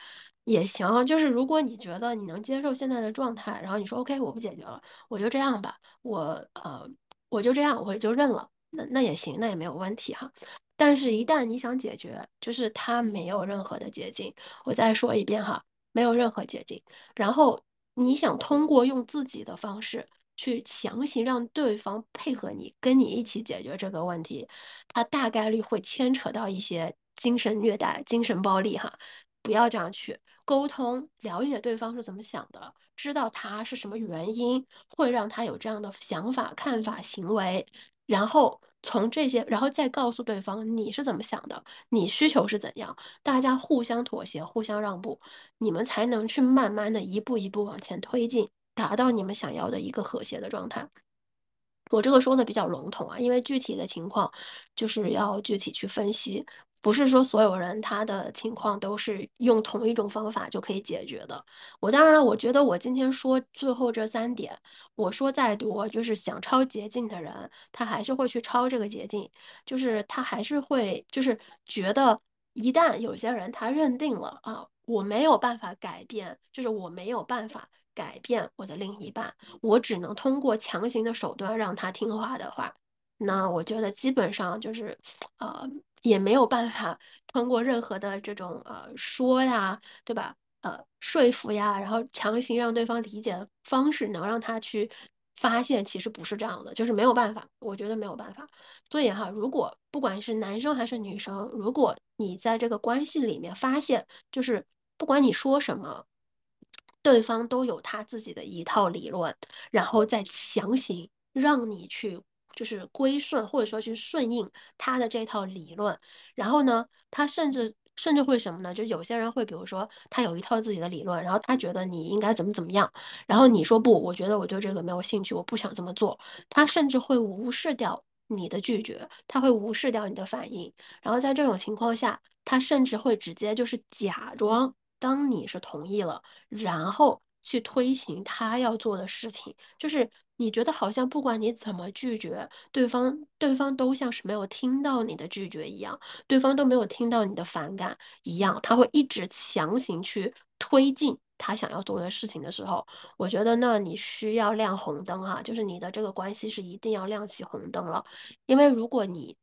Speaker 1: 也行。就是如果你觉得你能接受现在的状态，然后你说 OK，我不解决了，我就这样吧，我呃，我就这样，我就认了，那那也行，那也没有问题哈。但是，一旦你想解决，就是他没有任何的捷径。我再说一遍哈。没有任何捷径，然后你想通过用自己的方式去强行让对方配合你，跟你一起解决这个问题，他大概率会牵扯到一些精神虐待、精神暴力哈，不要这样去沟通，了解对方是怎么想的，知道他是什么原因会让他有这样的想法、看法、行为，然后。从这些，然后再告诉对方你是怎么想的，你需求是怎样，大家互相妥协，互相让步，你们才能去慢慢的一步一步往前推进，达到你们想要的一个和谐的状态。我这个说的比较笼统啊，因为具体的情况就是要具体去分析。不是说所有人他的情况都是用同一种方法就可以解决的。我当然了，我觉得我今天说最后这三点，我说再多，就是想抄捷径的人，他还是会去抄这个捷径，就是他还是会，就是觉得一旦有些人他认定了啊，我没有办法改变，就是我没有办法改变我的另一半，我只能通过强行的手段让他听话的话，那我觉得基本上就是，呃。也没有办法通过任何的这种呃说呀，对吧？呃，说服呀，然后强行让对方理解的方式，能让他去发现其实不是这样的，就是没有办法，我觉得没有办法。所以哈，如果不管是男生还是女生，如果你在这个关系里面发现，就是不管你说什么，对方都有他自己的一套理论，然后再强行让你去。就是归顺，或者说去顺应他的这套理论，然后呢，他甚至甚至会什么呢？就有些人会，比如说他有一套自己的理论，然后他觉得你应该怎么怎么样，然后你说不，我觉得我对这个没有兴趣，我不想这么做，他甚至会无视掉你的拒绝，他会无视掉你的反应，然后在这种情况下，他甚至会直接就是假装当你是同意了，然后去推行他要做的事情，就是。你觉得好像不管你怎么拒绝对方，对方都像是没有听到你的拒绝一样，对方都没有听到你的反感一样，他会一直强行去推进他想要做的事情的时候，我觉得那你需要亮红灯哈，就是你的这个关系是一定要亮起红灯了，因为如果你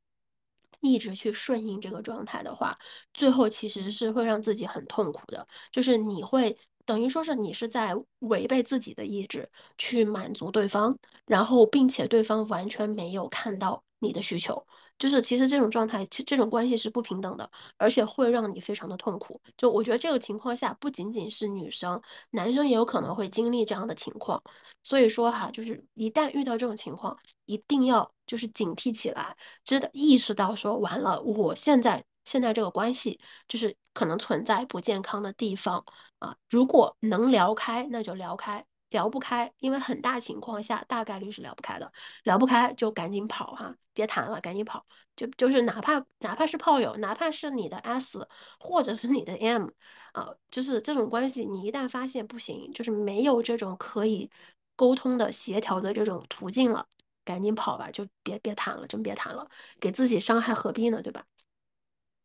Speaker 1: 一直去顺应这个状态的话，最后其实是会让自己很痛苦的，就是你会。等于说是你是在违背自己的意志去满足对方，然后并且对方完全没有看到你的需求，就是其实这种状态，其这种关系是不平等的，而且会让你非常的痛苦。就我觉得这个情况下，不仅仅是女生，男生也有可能会经历这样的情况。所以说哈，就是一旦遇到这种情况，一定要就是警惕起来，知道意识到说完了，我现在。现在这个关系就是可能存在不健康的地方啊，如果能聊开，那就聊开；聊不开，因为很大情况下大概率是聊不开的，聊不开就赶紧跑哈，别谈了，赶紧跑。就就是哪怕哪怕是炮友，哪怕是你的 S 或者是你的 M 啊，就是这种关系，你一旦发现不行，就是没有这种可以沟通的协调的这种途径了，赶紧跑吧，就别别谈了，真别谈了，给自己伤害何必呢，对吧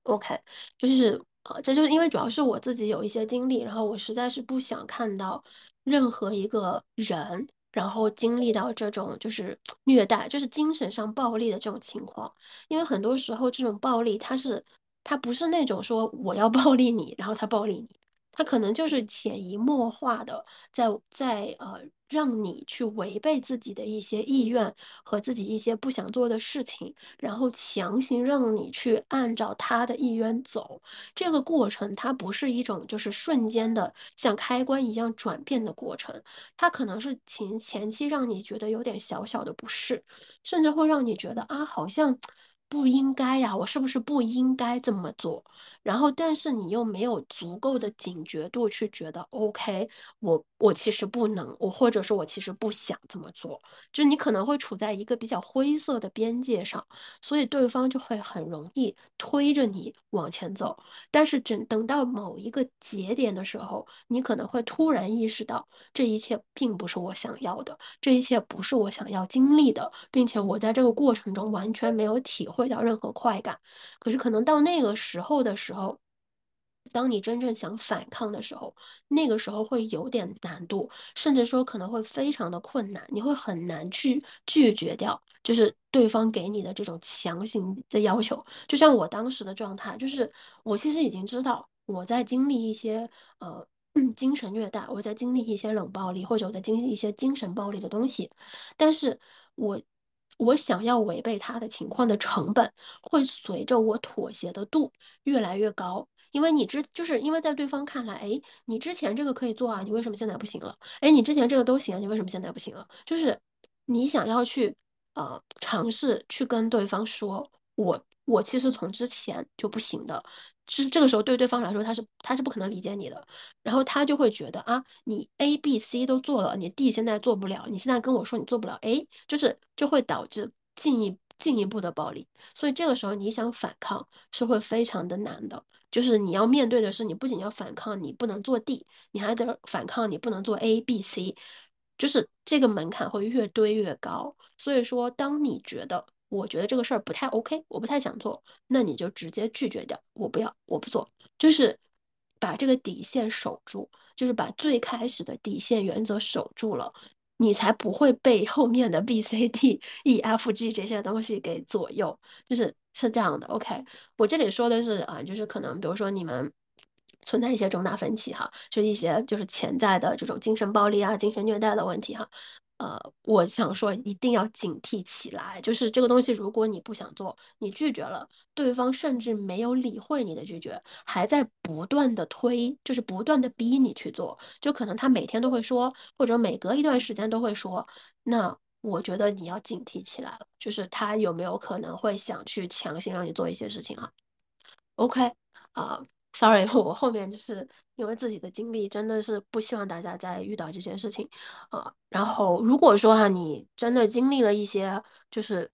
Speaker 1: ？OK，就是呃，这就是因为主要是我自己有一些经历，然后我实在是不想看到任何一个人。然后经历到这种就是虐待，就是精神上暴力的这种情况，因为很多时候这种暴力，它是它不是那种说我要 暴力你，然后他暴力你，他可能就是潜移默化的在在呃让你去违背自己的一些意愿和自己一些不想做的事情，然后强行让你去按照他的意愿走。这个过程它不是一种就是瞬间的像开关一样转变的过程，它可能是前前期让你觉得有点小小的不适，甚至会让你觉得啊好像。不应该呀，我是不是不应该这么做？然后，但是你又没有足够的警觉度去觉得，OK，我我其实不能，我或者说我其实不想这么做，就你可能会处在一个比较灰色的边界上，所以对方就会很容易推着你往前走。但是，等等到某一个节点的时候，你可能会突然意识到，这一切并不是我想要的，这一切不是我想要经历的，并且我在这个过程中完全没有体会到任何快感。可是，可能到那个时候的时候，当你真正想反抗的时候，那个时候会有点难度，甚至说可能会非常的困难，你会很难去拒绝掉，就是对方给你的这种强行的要求。就像我当时的状态，就是我其实已经知道我在经历一些呃精神虐待，我在经历一些冷暴力，或者我在经历一些精神暴力的东西，但是我我想要违背他的情况的成本，会随着我妥协的度越来越高。因为你之就是因为在对方看来，哎，你之前这个可以做啊，你为什么现在不行了？哎，你之前这个都行啊，你为什么现在不行了？就是你想要去呃尝试去跟对方说，我我其实从之前就不行的，是这个时候对对方来说他是他是不可能理解你的，然后他就会觉得啊，你 A B C 都做了，你 D 现在做不了，你现在跟我说你做不了 A，就是就会导致进一进一步的暴力，所以这个时候你想反抗是会非常的难的。就是你要面对的是，你不仅要反抗，你不能做 D，你还得反抗，你不能做 A、B、C，就是这个门槛会越堆越高。所以说，当你觉得我觉得这个事儿不太 OK，我不太想做，那你就直接拒绝掉，我不要，我不做，就是把这个底线守住，就是把最开始的底线原则守住了，你才不会被后面的 B、C、D、E、F、G 这些东西给左右，就是是这样的。OK，我这里说的是啊，就是可能比如说你们存在一些重大分歧哈，就一些就是潜在的这种精神暴力啊、精神虐待的问题哈。呃，我想说一定要警惕起来，就是这个东西，如果你不想做，你拒绝了，对方甚至没有理会你的拒绝，还在不断的推，就是不断的逼你去做，就可能他每天都会说，或者每隔一段时间都会说，那我觉得你要警惕起来了，就是他有没有可能会想去强行让你做一些事情啊？OK，啊。Sorry，我后面就是因为自己的经历，真的是不希望大家再遇到这些事情，啊。然后如果说哈，你真的经历了一些就是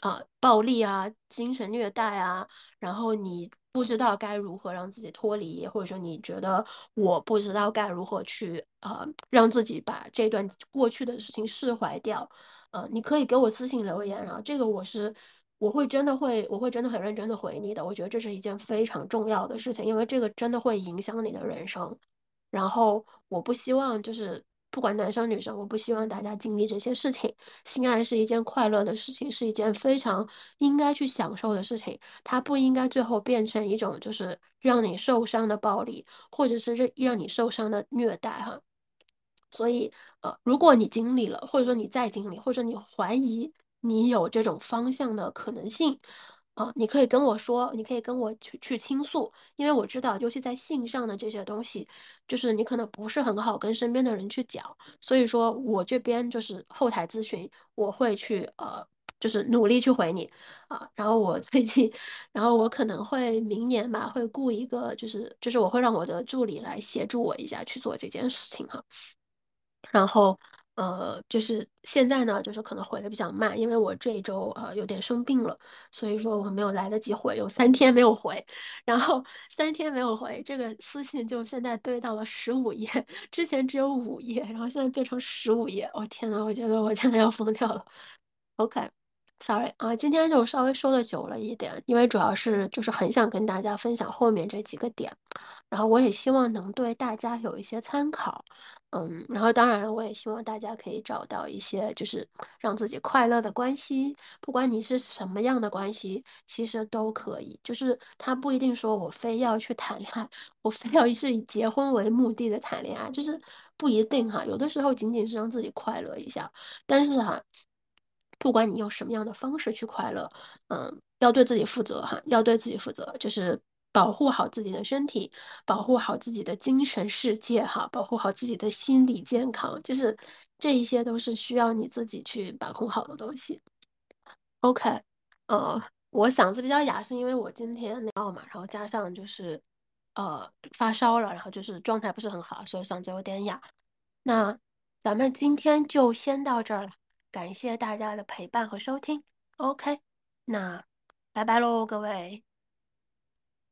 Speaker 1: 啊暴力啊、精神虐待啊，然后你不知道该如何让自己脱离，或者说你觉得我不知道该如何去啊让自己把这段过去的事情释怀掉，呃，你可以给我私信留言，然后这个我是。我会真的会，我会真的很认真的回你的。我觉得这是一件非常重要的事情，因为这个真的会影响你的人生。然后我不希望就是不管男生女生，我不希望大家经历这些事情。性爱是一件快乐的事情，是一件非常应该去享受的事情。它不应该最后变成一种就是让你受伤的暴力，或者是让让你受伤的虐待哈。所以呃，如果你经历了，或者说你再经历，或者你怀疑。你有这种方向的可能性，啊，你可以跟我说，你可以跟我去去倾诉，因为我知道，尤其在性上的这些东西，就是你可能不是很好跟身边的人去讲，所以说我这边就是后台咨询，我会去呃，就是努力去回你。啊，然后我最近，然后我可能会明年吧，会雇一个，就是就是我会让我的助理来协助我一下去做这件事情哈。然后，呃，就是现在呢，就是可能回的比较慢，因为我这一周呃有点生病了，所以说我没有来得及回，有三天没有回，然后三天没有回，这个私信就现在堆到了十五页，之前只有五页，然后现在变成十五页，我、天呐，我觉得我真的要疯掉了。OK Sorry 啊，今天就稍微说的久了一点，因为主要是就是很想跟大家分享后面这几个点。然后我也希望能对大家有一些参考，嗯，然后当然了，我也希望大家可以找到一些就是让自己快乐的关系，不管你是什么样的关系，其实都可以，就是他不一定说我非要去谈恋爱，我非要是以结婚为目的的谈恋爱，就是不一定哈，有的时候仅仅是让自己快乐一下，但是哈。不管你用什么样的方式去快乐，嗯，要对自己负责哈，要对自己负责，就是保护好自己的身体，保护好自己的精神世界哈，保护好自己的心理健康，就是这一些都是需要你自己去把控好的东西。OK，呃，我嗓子比较哑，是因为我今天那嘛，然后加上就是呃发烧了，然后就是状态不是很好，所以嗓子有点哑。那咱们今天就先到这儿了，感谢大家的陪伴和收听。OK，那拜拜喽，各位。